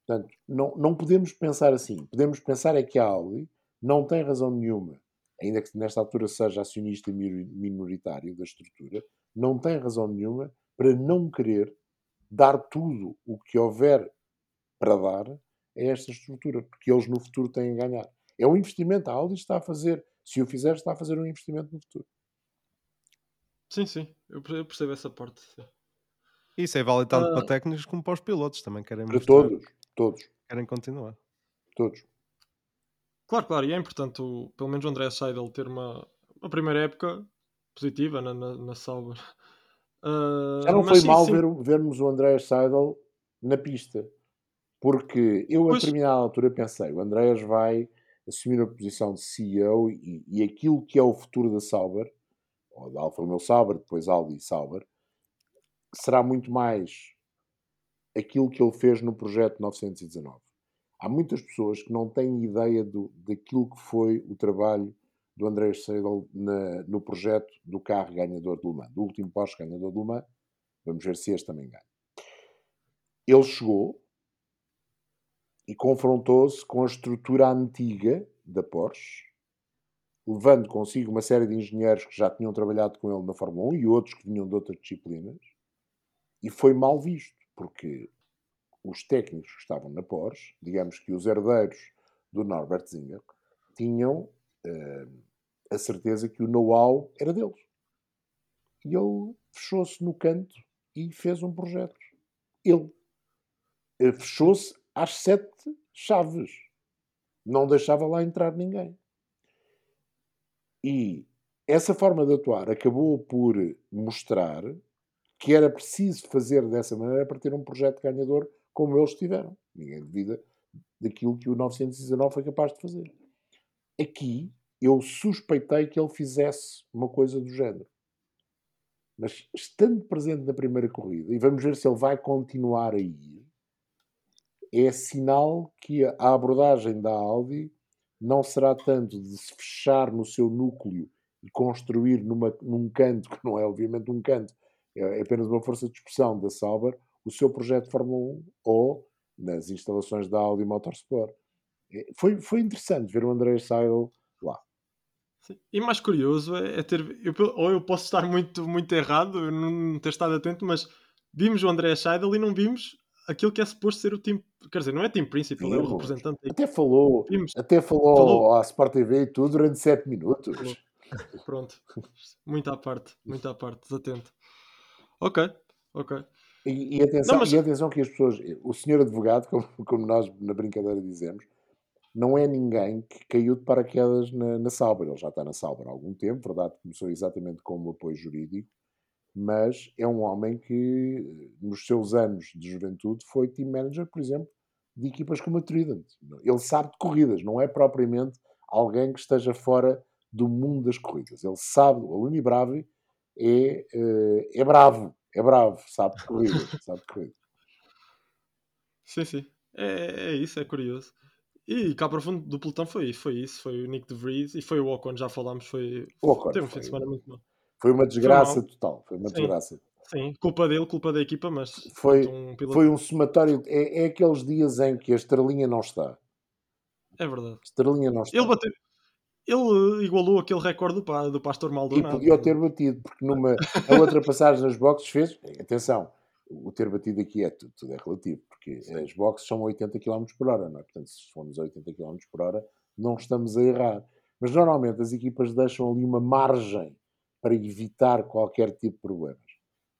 Portanto, não, não podemos pensar assim. Podemos pensar é que a Audi não tem razão nenhuma, ainda que nesta altura seja acionista minoritário da estrutura, não tem razão nenhuma para não querer dar tudo o que houver para dar a esta estrutura, porque eles no futuro têm a ganhar. É um investimento. A Audi está a fazer, se o fizer, está a fazer um investimento no futuro. Sim, sim, eu percebo essa parte. Isso é válido tanto uh... para técnicos como para os pilotos também querem Para mostrar, todos, todos. Querem continuar. Todos. Claro, claro, e é importante o, pelo menos o André Seidel ter uma, uma primeira época positiva na, na, na Sauber. Uh, Já não foi sim, mal sim. Ver, vermos o André Seidel na pista, porque eu pois... a determinada altura pensei, o Andréas vai assumir a posição de CEO e, e aquilo que é o futuro da Sauber ou da Alfa Romeo Sauber, depois Audi e Sauber, será muito mais aquilo que ele fez no projeto 919. Há muitas pessoas que não têm ideia do, daquilo que foi o trabalho do André Seidel no projeto do carro ganhador de Le Mans, do último Porsche ganhador de Le Mans. Vamos ver se este também ganha. Ele chegou e confrontou-se com a estrutura antiga da Porsche, levando consigo uma série de engenheiros que já tinham trabalhado com ele na Fórmula 1 e outros que vinham de outras disciplinas, e foi mal visto, porque os técnicos que estavam na Porsche, digamos que os herdeiros do Norbert Zinger, tinham uh, a certeza que o know-how era deles. E ele fechou-se no canto e fez um projeto. Ele uh, fechou-se às sete chaves. Não deixava lá entrar ninguém. E essa forma de atuar acabou por mostrar que era preciso fazer dessa maneira para ter um projeto ganhador como eles tiveram. Ninguém duvida daquilo que o 919 foi capaz de fazer. Aqui eu suspeitei que ele fizesse uma coisa do género. Mas estando presente na primeira corrida, e vamos ver se ele vai continuar a ir, é sinal que a abordagem da Audi não será tanto de se fechar no seu núcleo e construir numa, num canto, que não é obviamente um canto, é, é apenas uma força de expressão da Sauber, o seu projeto de Fórmula 1 ou nas instalações da Audi Motorsport. É, foi, foi interessante ver o André Seidel lá. Sim. E mais curioso é, é ter. Eu, ou eu posso estar muito, muito errado, eu não ter estado atento, mas vimos o André Seidel e não vimos aquilo que é suposto ser o time. Quer dizer, não é time principal, é o representante. Até falou, até falou, falou à Sport TV e tudo durante 7 minutos. Falou. Pronto, muito à parte, muito à parte, desatento. Ok, ok. E, e atenção, não, mas... e atenção que as pessoas, o senhor advogado, como, como, nós na brincadeira dizemos, não é ninguém que caiu de paraquedas na, na Sauber. Ele já está na Sauber há algum tempo, verdade, começou exatamente como apoio jurídico, mas é um homem que, nos seus anos de juventude, foi team manager, por exemplo, de equipas como a Trident. Ele sabe de corridas, não é propriamente alguém que esteja fora do mundo das corridas. Ele sabe, o Aluni Bravi é, eh, é bravo, é bravo, sabe de corridas, sabe de corridas. Sim, sim. É, é isso, é curioso. E cá para o fundo do pelotão foi, foi isso, foi o Nick de Vries e foi o Ocon, já falámos, foi, Ocon teve um fim de semana muito mal. Foi uma desgraça foi total, foi uma sim, desgraça. Sim, culpa dele, culpa da equipa, mas foi um, foi um somatório, é, é aqueles dias em que a estrelinha não está. É verdade. Estrelinha não está. Ele bateu, ele igualou aquele recorde do, do Pastor Maldonado. E podia ter batido, porque numa a outra passagem nas boxes fez. Atenção, o ter batido aqui é tudo, tudo é relativo, porque Sim. as boxes são 80 km por hora, não é? Portanto, se formos a 80 km por hora, não estamos a errar. Mas normalmente as equipas deixam ali uma margem para evitar qualquer tipo de problemas.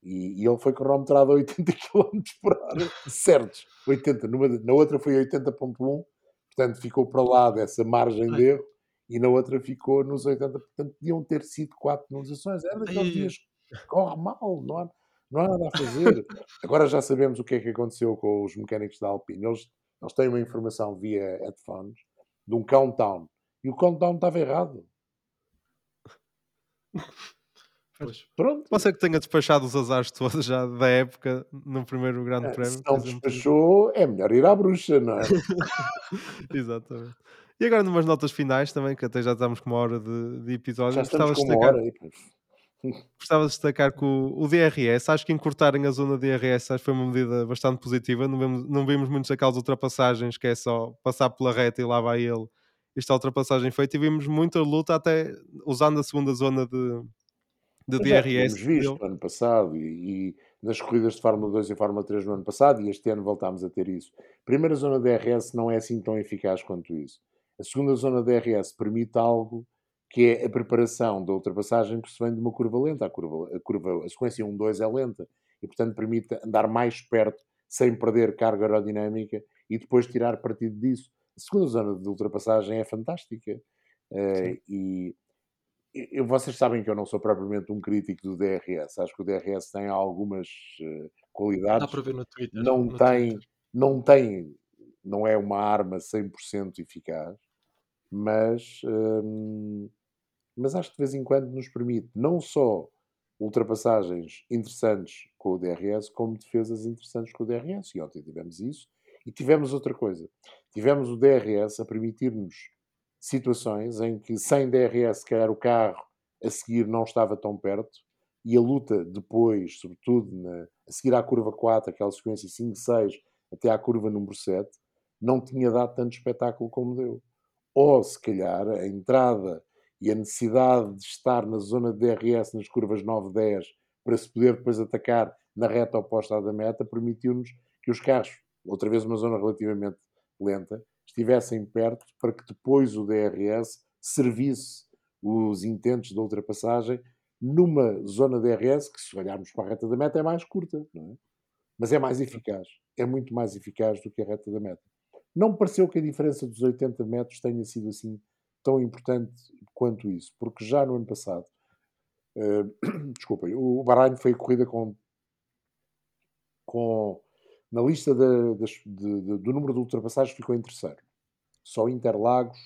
E, e ele foi cronometrado a 80 km por hora, certos, 80. Numa, na outra foi 80.1, portanto ficou para lá dessa margem de erro e na outra ficou nos 80. Portanto, podiam ter sido quatro penalizações. Era daqueles dias que corre mal, não há, não há nada a fazer. Agora já sabemos o que é que aconteceu com os mecânicos da Alpine. Eles, eles têm uma informação via headphones de um countdown. E o countdown estava errado. Pois. Pronto. Pode ser que tenha despachado os azares todos já da época no primeiro grande é, prémio. Se não despachou, é melhor ir à bruxa, não é? Exatamente. E agora, numas notas finais também, que até já estamos com uma hora de, de episódio. Já estamos com destacar, uma hora. Gostava de destacar que o, o, DRS, acho que encurtarem a zona DRS foi uma medida bastante positiva. Não vimos, não vimos muitos aquelas ultrapassagens que é só passar pela reta e lá vai ele. Esta ultrapassagem feita e vimos muita luta até usando a segunda zona de, de DRS. Já tínhamos visto no ano passado e, e, nas corridas de Fórmula 2 e Fórmula 3 no ano passado e este ano voltámos a ter isso. Primeira zona DRS não é assim tão eficaz quanto isso. A segunda zona DRS permite algo que é a preparação da ultrapassagem que se vem de uma curva lenta. A, curva, a, curva, a sequência 1-2 é lenta e, portanto, permite andar mais perto sem perder carga aerodinâmica e depois tirar partido disso. A segunda zona de ultrapassagem é fantástica. Uh, e eu, vocês sabem que eu não sou propriamente um crítico do DRS. Acho que o DRS tem algumas uh, qualidades. Dá para ver no Twitter. Não no tem, Twitter. não tem, não é uma arma 100% eficaz, mas hum, mas acho que de vez em quando nos permite não só ultrapassagens interessantes com o DRS, como defesas interessantes com o DRS. E ontem tivemos isso. E tivemos outra coisa. Tivemos o DRS a permitir-nos situações em que sem DRS, se calhar o carro a seguir não estava tão perto e a luta depois, sobretudo na, a seguir à curva 4, aquela sequência 5-6 até à curva número 7, não tinha dado tanto espetáculo como deu. Ou, se calhar, a entrada e a necessidade de estar na zona de DRS nas curvas 9-10 para se poder depois atacar na reta oposta à da meta, permitiu-nos que os carros, outra vez uma zona relativamente lenta, estivessem perto para que depois o DRS servisse os intentos de ultrapassagem numa zona DRS que, se olharmos para a reta da meta, é mais curta, é? mas é mais eficaz. É muito mais eficaz do que a reta da meta. Não me pareceu que a diferença dos 80 metros tenha sido assim tão importante quanto isso, porque já no ano passado, uh, desculpem, o Bahrein foi corrida com, com na lista de, de, de, do número de ultrapassagens ficou em terceiro. Só Interlagos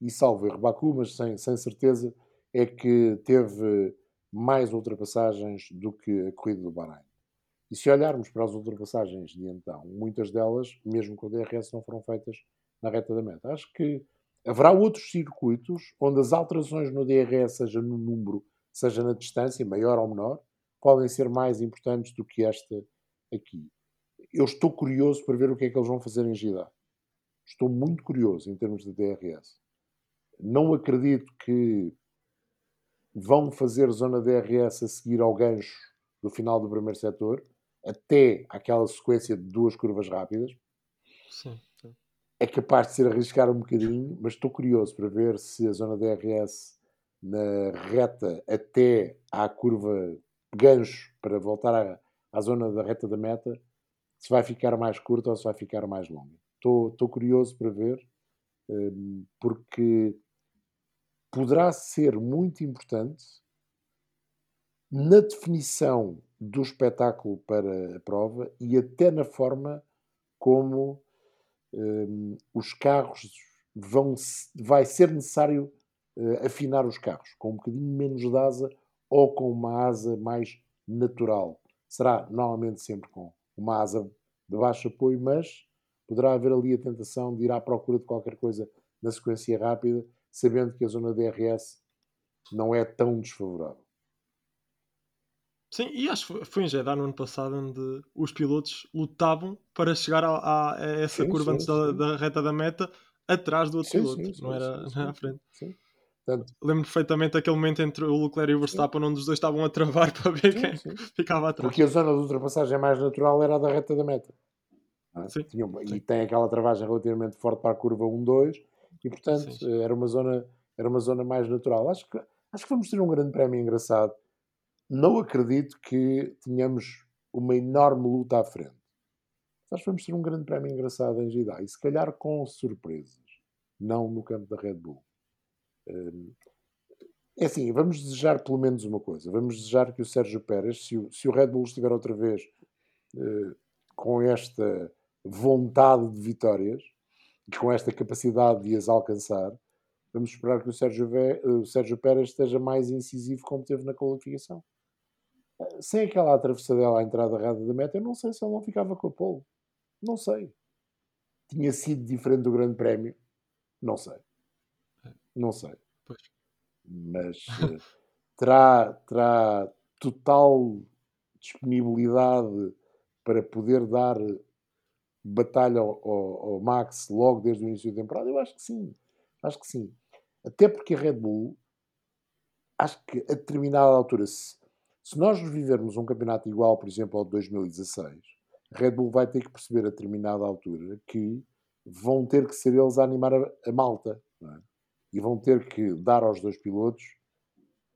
e salvo erro Baku, mas sem, sem certeza, é que teve mais ultrapassagens do que a corrida do Bahrein. E se olharmos para as ultrapassagens de então, muitas delas, mesmo com o DRS, não foram feitas na reta da meta. Acho que Haverá outros circuitos onde as alterações no DRS, seja no número, seja na distância, maior ou menor, podem ser mais importantes do que esta aqui. Eu estou curioso para ver o que é que eles vão fazer em Jeddah. Estou muito curioso em termos de DRS. Não acredito que vão fazer zona DRS a seguir ao gancho do final do primeiro setor, até aquela sequência de duas curvas rápidas. Sim é capaz de ser arriscar um bocadinho, mas estou curioso para ver se a zona DRS na reta até à curva gancho para voltar a, à zona da reta da meta, se vai ficar mais curta ou se vai ficar mais longa. Estou, estou curioso para ver, um, porque poderá ser muito importante na definição do espetáculo para a prova e até na forma como um, os carros vão vai ser necessário uh, afinar os carros com um bocadinho menos de asa ou com uma asa mais natural. Será normalmente sempre com uma asa de baixo apoio, mas poderá haver ali a tentação de ir à procura de qualquer coisa na sequência rápida, sabendo que a zona DRS não é tão desfavorável. Sim, e acho que foi em Jeddah no ano passado onde os pilotos lutavam para chegar a, a essa sim, curva sim, antes sim. Da, da, reta da meta atrás do outro piloto, não era na frente. Portanto, Lembro perfeitamente aquele momento entre o Leclerc e o Verstappen onde os dois estavam a travar para ver quem ficava atrás. Porque a zona de ultrapassagem mais natural era a da reta da meta. É? Sim. E tem aquela travagem relativamente forte para a curva 1-2 e portanto era uma zona era uma zona mais natural. Acho que acho que vamos ter um grande prémio engraçado não acredito que tenhamos uma enorme luta à frente. Nós vamos ter um grande prémio engraçado em Jeddah e se calhar com surpresas, não no campo da Red Bull. Hum, é assim, vamos desejar pelo menos uma coisa. Vamos desejar que o Sérgio Pérez, se o, se o Red Bull estiver outra vez uh, com esta vontade de vitórias e com esta capacidade de as alcançar, vamos esperar que o Sérgio, o Sérgio Pérez esteja mais incisivo como teve na qualificação sem aquela atravessadela à entrada errada da meta, eu não sei se ele não ficava com a pole. Não sei. Tinha sido diferente do Grande Prémio? Não sei. Não sei. Pois. Mas uh, terá, terá total disponibilidade para poder dar batalha ao, ao, ao, Max logo desde o início da temporada? Eu acho que sim. Acho que sim. Até porque a Red Bull, acho que a determinada altura, se, se nós vivermos um campeonato igual, por exemplo, ao de 2016, a Red Bull vai ter que perceber a determinada altura que vão ter que ser eles a animar a, a malta é? e vão ter que dar aos dois pilotos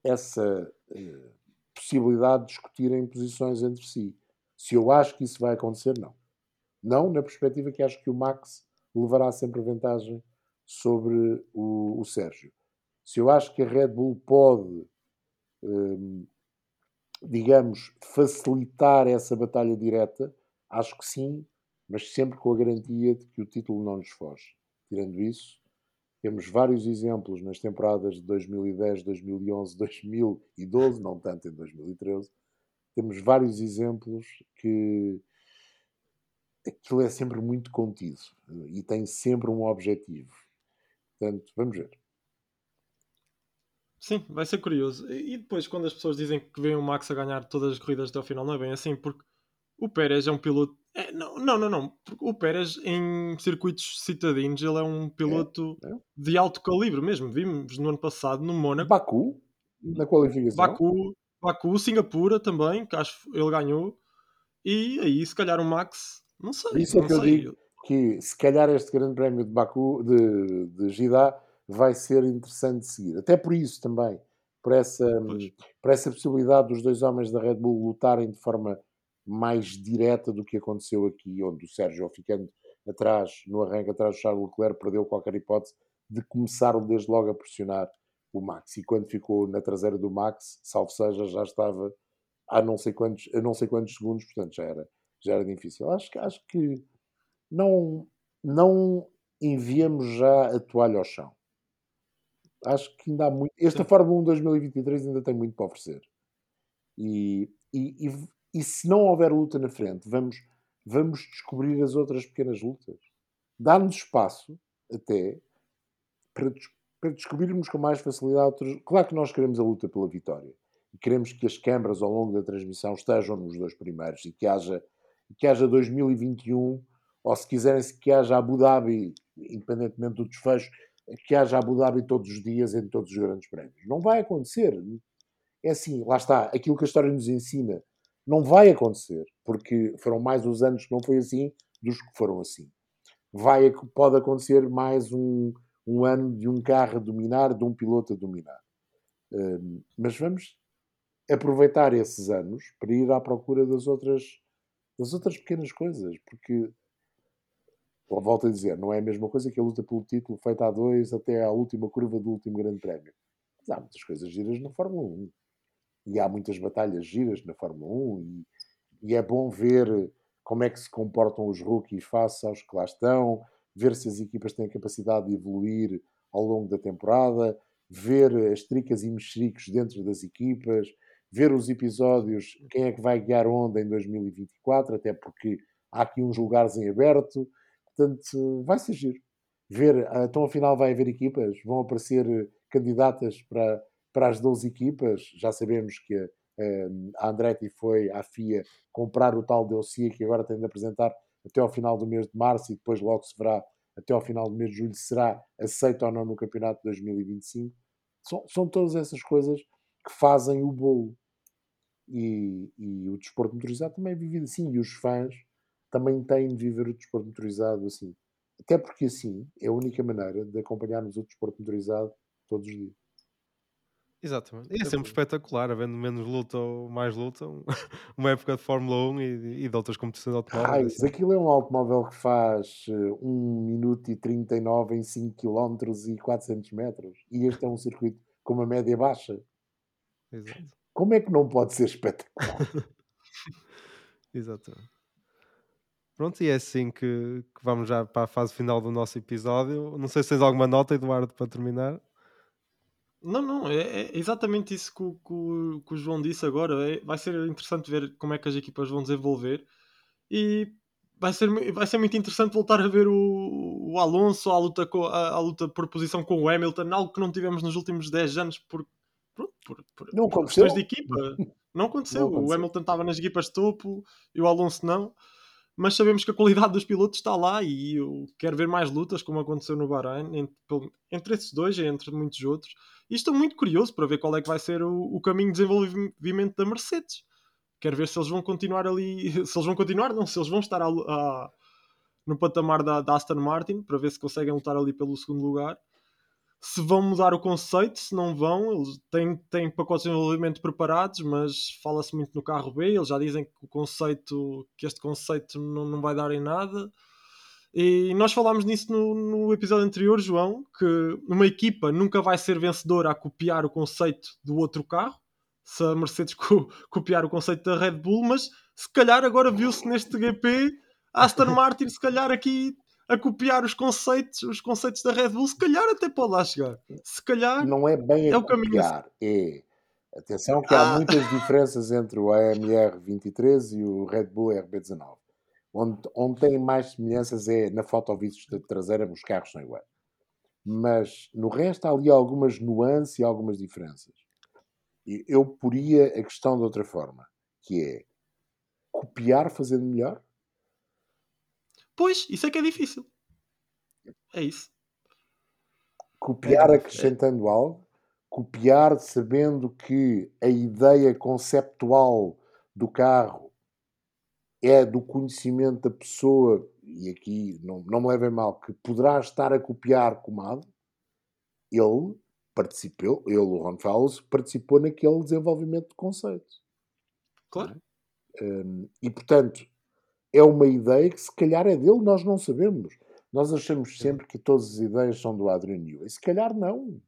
essa eh, possibilidade de discutirem posições entre si. Se eu acho que isso vai acontecer, não. Não na perspectiva que acho que o Max levará sempre vantagem sobre o, o Sérgio. Se eu acho que a Red Bull pode eh, digamos, facilitar essa batalha direta? Acho que sim, mas sempre com a garantia de que o título não nos foge. Tirando isso, temos vários exemplos nas temporadas de 2010, 2011, 2012, não tanto em 2013. Temos vários exemplos que aquilo é sempre muito contido e tem sempre um objetivo. Portanto, vamos ver. Sim, vai ser curioso. E depois, quando as pessoas dizem que vêem o Max a ganhar todas as corridas até ao final, não é bem assim, porque o Pérez é um piloto. É, não, não, não, não. Porque o Pérez em circuitos citadinos ele é um piloto é, é. de alto calibre mesmo. Vimos no ano passado no Mónaco. Baku, na qualificação. Baku, Baku, Singapura também, que acho que ele ganhou. E aí, se calhar, o Max, não sei. Isso é que sei. eu digo que se calhar este grande prémio de Baku, de, de Jeddah vai ser interessante seguir. Até por isso também, por essa, por essa possibilidade dos dois homens da Red Bull lutarem de forma mais direta do que aconteceu aqui, onde o Sérgio, ficando atrás, no arranque atrás do Charles Leclerc, perdeu qualquer hipótese de começar desde logo a pressionar o Max. E quando ficou na traseira do Max, salvo seja, já estava a não sei quantos, a não sei quantos segundos, portanto já era, já era difícil. Acho, acho que não, não enviamos já a toalha ao chão acho que ainda há muito. Esta. Fórmula 1 2023 ainda tem muito para oferecer. E, e, e, e, se não houver luta na frente, vamos, vamos descobrir as outras pequenas lutas. Dá-nos espaço, até, para, para descobrirmos com mais facilidade outras. Claro que nós queremos a luta pela vitória. E queremos que as câmaras ao longo da transmissão estejam nos dois primeiros e que haja, que haja 2021, ou se quiserem, que haja Abu Dhabi, independentemente do desfecho, que haja Abu Dhabi todos os dias em todos os grandes prémios. Não vai acontecer. É assim, lá está, aquilo que a história nos ensina não vai acontecer, porque foram mais os anos que não foi assim dos que foram assim. Vai, pode acontecer mais um, um ano de um carro a dominar, de um piloto a dominar. Um, mas vamos aproveitar esses anos para ir à procura das outras, das outras pequenas coisas, porque volto a dizer, não é a mesma coisa que a luta pelo título feita a dois até à última curva do último grande prémio. Mas há muitas coisas giras na Fórmula 1. E há muitas batalhas giras na Fórmula 1 e, e é bom ver como é que se comportam os rookies face aos que lá estão, ver se as equipas têm capacidade de evoluir ao longo da temporada, ver as tricas e mexericos dentro das equipas, ver os episódios, quem é que vai guiar onde em 2024, até porque há aqui uns lugares em aberto. Portanto, vai ser giro. Ver, ah, então afinal vai haver equipas, vão aparecer candidatas para, para as 12 equipas. Já sabemos que a, a Andretti foi à FIA comprar o tal dossiê que agora tem de apresentar até ao final do mês de março e depois logo se verá até ao final do mês de julho será aceito ou não no campeonato de 2025. São, são todas essas coisas que fazem o bolo. E, e o desporto motorizado também é vivido assim. E os fãs também têm de viver o desporto motorizado assim. Até porque assim é a única maneira de acompanharmos o desporto motorizado todos os dias. Exatamente. E é sempre espetacular, havendo menos luta ou mais luta, uma época de Fórmula 1 e, e de outras competições automóveis. Ah, aquilo é um automóvel que faz 1 uh, minuto e 39 em 5 km e 400 metros. E este é um circuito com uma média baixa. Exato. Como é que não pode ser espetacular? Exatamente. Pronto, e é assim que, que, vamos já para a fase final do nosso episódio. Não sei se tens alguma nota, Eduardo, para terminar. Não, não, é, é exatamente isso que o, que, que o João disse agora. É, vai ser interessante ver como é que as equipas vão desenvolver e vai ser, vai ser muito interessante voltar a ver o, o Alonso à luta, com, à, à luta por posição com o Hamilton, algo que não tivemos nos últimos 10 anos por, por, por, por, não por questões de equipa. Não aconteceu. não aconteceu. O Hamilton estava nas equipas de topo e o Alonso não mas sabemos que a qualidade dos pilotos está lá e eu quero ver mais lutas, como aconteceu no Bahrein, entre, entre esses dois e entre muitos outros. E estou muito curioso para ver qual é que vai ser o, o caminho de desenvolvimento da Mercedes. Quero ver se eles vão continuar ali, se eles vão continuar, não, se eles vão estar a, a, no patamar da, da Aston Martin, para ver se conseguem lutar ali pelo segundo lugar se vão mudar o conceito, se não vão, eles têm, têm pacotes de desenvolvimento preparados, mas fala-se muito no carro B, eles já dizem que o conceito, que este conceito não, não vai dar em nada. E nós falámos nisso no, no episódio anterior, João, que uma equipa nunca vai ser vencedora a copiar o conceito do outro carro, se a Mercedes co copiar o conceito da Red Bull, mas se calhar agora viu-se neste GP Aston Martin, se calhar aqui a copiar os conceitos, os conceitos da Red Bull, se calhar até pode lá chegar. Se calhar não é bem a é copiar, é atenção que ah. há muitas diferenças entre o AMR 23 e o Red Bull RB19. Onde, onde tem mais semelhanças é na fotovista traseira, os carros são iguais. Mas no resto há ali algumas nuances e algumas diferenças. Eu poria a questão de outra forma, que é copiar fazendo melhor Pois, isso é que é difícil. É isso. Copiar é, acrescentando é. algo, copiar sabendo que a ideia conceptual do carro é do conhecimento da pessoa, e aqui não, não me levem mal, que poderá estar a copiar comado, ele participou, ele, o Ron Fowles, participou naquele desenvolvimento de conceito. Claro. Um, e portanto, é uma ideia que se calhar é dele, nós não sabemos. Nós achamos sempre que todas as ideias são do Adrian Newey. Se calhar não.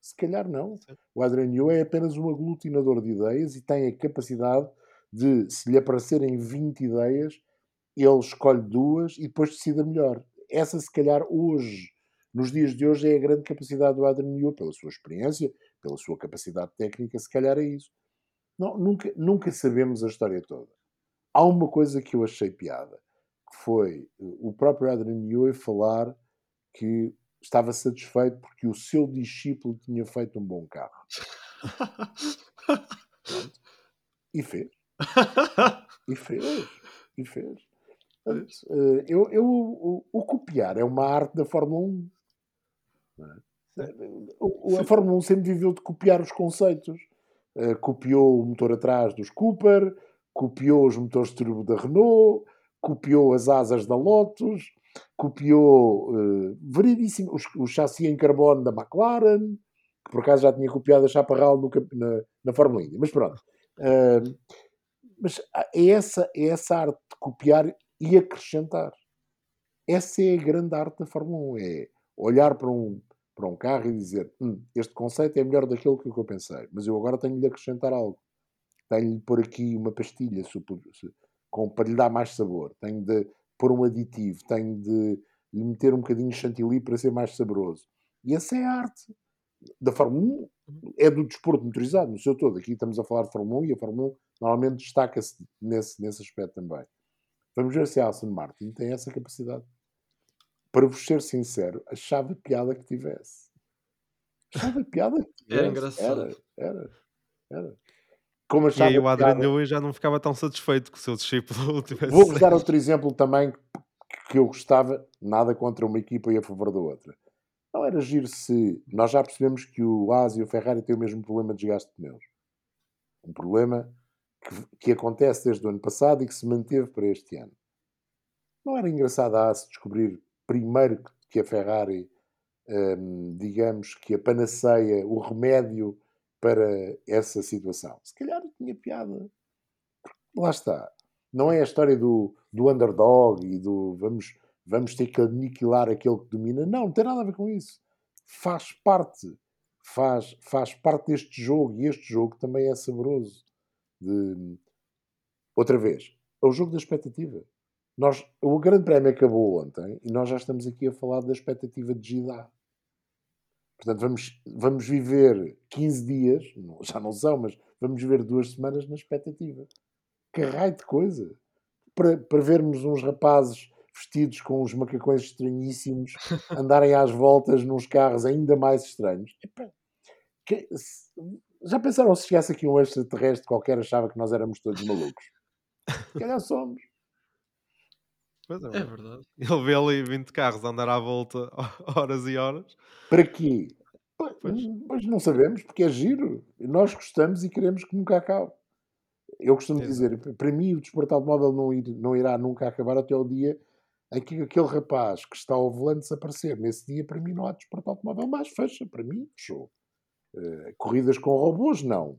Se calhar não. O Adrian Newey é apenas um aglutinador de ideias e tem a capacidade de, se lhe aparecerem 20 ideias, ele escolhe duas e depois decide a melhor. Essa, se calhar, hoje, nos dias de hoje, é a grande capacidade do Adrian Newey, pela sua experiência, pela sua capacidade técnica, se calhar é isso. Não, nunca, nunca sabemos a história toda. Há uma coisa que eu achei piada, que foi o próprio Adrian Newey falar que estava satisfeito porque o seu discípulo tinha feito um bom carro. e fez. E fez. E fez. Eh, eu, eu, o, o, copiar é uma arte da Fórmula 1. É? A Fórmula 1 sempre viveu de copiar os conceitos. Uh, copiou o motor atrás dos Cooper, copiou os motores de turbo da Renault, copiou as asas da Lotus, copiou uh, os, o chassi em carbono da McLaren, que por acaso já tinha copiado a chaparral no, na, na Fórmula Indy. Mas pronto, Uh, mas é essa, é essa arte de copiar e acrescentar. Essa é a grande arte da Fórmula 1. É olhar para um, para um carro e dizer hum, este conceito é melhor daquilo que eu pensei, mas eu agora tenho de acrescentar algo. Tenho de pôr aqui uma pastilha com, para lhe dar mais sabor. Tenho de pôr um aditivo. Tenho de lhe meter um bocadinho de chantilly para ser mais saboroso. E essa é a arte. Da Fórmula 1 é do desporto motorizado, no seu todo. Aqui estamos a falar de Fórmula 1 e a Fórmula 1 normalmente destaca-se nesse, nesse aspecto também. Vamos ver se a Aston Martin tem essa capacidade. Para vos ser sincero, achava piada que tivesse. Achava piada que tivesse. Era engraçado. Era, era, era. Como achava e aí o Adrian Newey já não ficava tão satisfeito que o seu discípulo tivesse. Vou-vos dar outro exemplo também que eu gostava, nada contra uma equipa e a favor da outra. Não era giro se. Nós já percebemos que o Haas e o Ferrari têm o mesmo problema de desgaste de pneus. Um problema que, que, acontece desde o ano passado e que se manteve para este ano. Não era engraçado a Haas descobrir primeiro que a Ferrari, hum, digamos, que a panaceia, o remédio para essa situação? Se calhar tinha piada. Lá está. Não é a história do, do underdog e do vamos, vamos ter que aniquilar aquele que domina. Não, não tem nada a ver com isso. Faz parte. Faz, faz parte deste jogo e este jogo também é saboroso. De... Outra vez, é o jogo da expectativa. Nós, o Grande Prémio acabou ontem e nós já estamos aqui a falar da expectativa de Gidá. Portanto, vamos, vamos viver 15 dias, já não são, mas vamos viver duas semanas na expectativa. Que raio de coisa! Para, para vermos uns rapazes vestidos com uns macacões estranhíssimos andarem às voltas nos carros ainda mais estranhos. que, já pensaram se chegasse aqui um extraterrestre qualquer achava que nós éramos todos malucos? Se calhar somos. É, é verdade. Ele vê ali 20 carros a andar à volta horas e horas. Para quê? Pois. pois não sabemos, porque é giro. Nós gostamos e queremos que nunca acabe. Eu costumo Exato. dizer, para mim o desporto automóvel não, ir, não irá nunca acabar até o dia em que aquele rapaz que está ao volante desaparecer. Nesse dia, para mim, não há desporto automóvel mais. Fecha, para mim, fechou. Uh, corridas com robôs, não.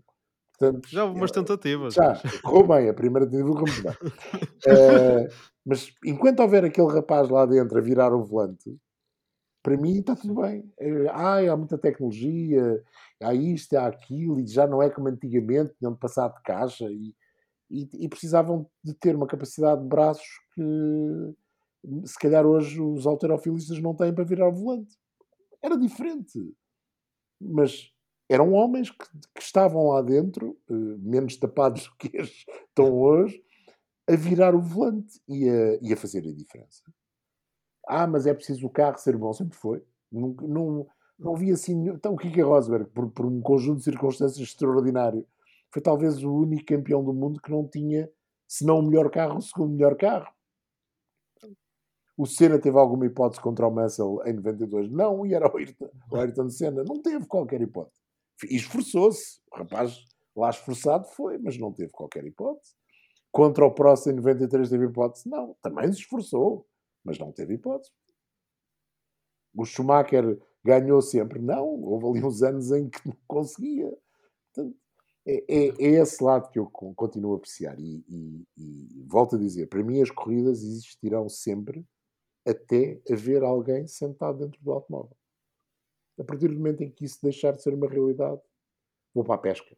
Portanto, já houve umas tentativas. Já, correu bem, a primeira tentativa correu bem. uh, mas enquanto houver aquele rapaz lá dentro a virar o volante, para mim está tudo bem. É, ai, há muita tecnologia, há isto, há aquilo, e já não é como antigamente, tinham de passar de caixa e, e, e, precisavam de ter uma capacidade de braços que se calhar hoje os alterofilistas não têm para virar o volante. Era diferente. Mas eram homens que, que estavam lá dentro, eh, menos tapados do que estão hoje, a virar o volante e a, e a fazer a diferença. Ah, mas é preciso o carro ser bom, sempre foi. Não, não, não vi assim. Então, o Kike Rosberg, por, por um conjunto de circunstâncias extraordinário, foi talvez o único campeão do mundo que não tinha, se não o melhor carro, o segundo melhor carro. O Senna teve alguma hipótese contra o Mansell em 92? Não, e era o Ayrton, o Ayrton Senna. Não teve qualquer hipótese. Esforçou-se. O rapaz lá esforçado foi, mas não teve qualquer hipótese. Contra o Prost em 93 teve hipótese? Não, também se esforçou, mas não teve hipótese. O Schumacher ganhou sempre? Não, houve ali uns anos em que não conseguia. Portanto, é, é, é, esse lado que eu continuo a apreciar. E, e, e, volto a dizer: para mim, as corridas existirão sempre até haver alguém sentado dentro do automóvel. A partir do momento em que isso deixar de ser uma realidade, vou para a pesca.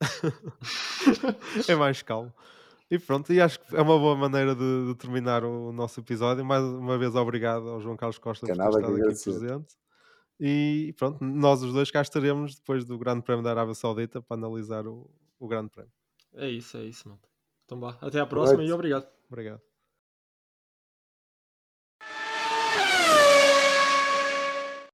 é mais calmo. E pronto, e acho que é uma boa maneira de, de, terminar o nosso episódio. Mais uma vez, obrigado ao João Carlos Costa por ter estado aqui presente. E pronto, nós os dois cá estaremos depois do Grande Prémio da Arábia Saudita para analisar o, o Grande Prémio. É isso, é isso, mano. Então vá, até à próxima e obrigado. Obrigado.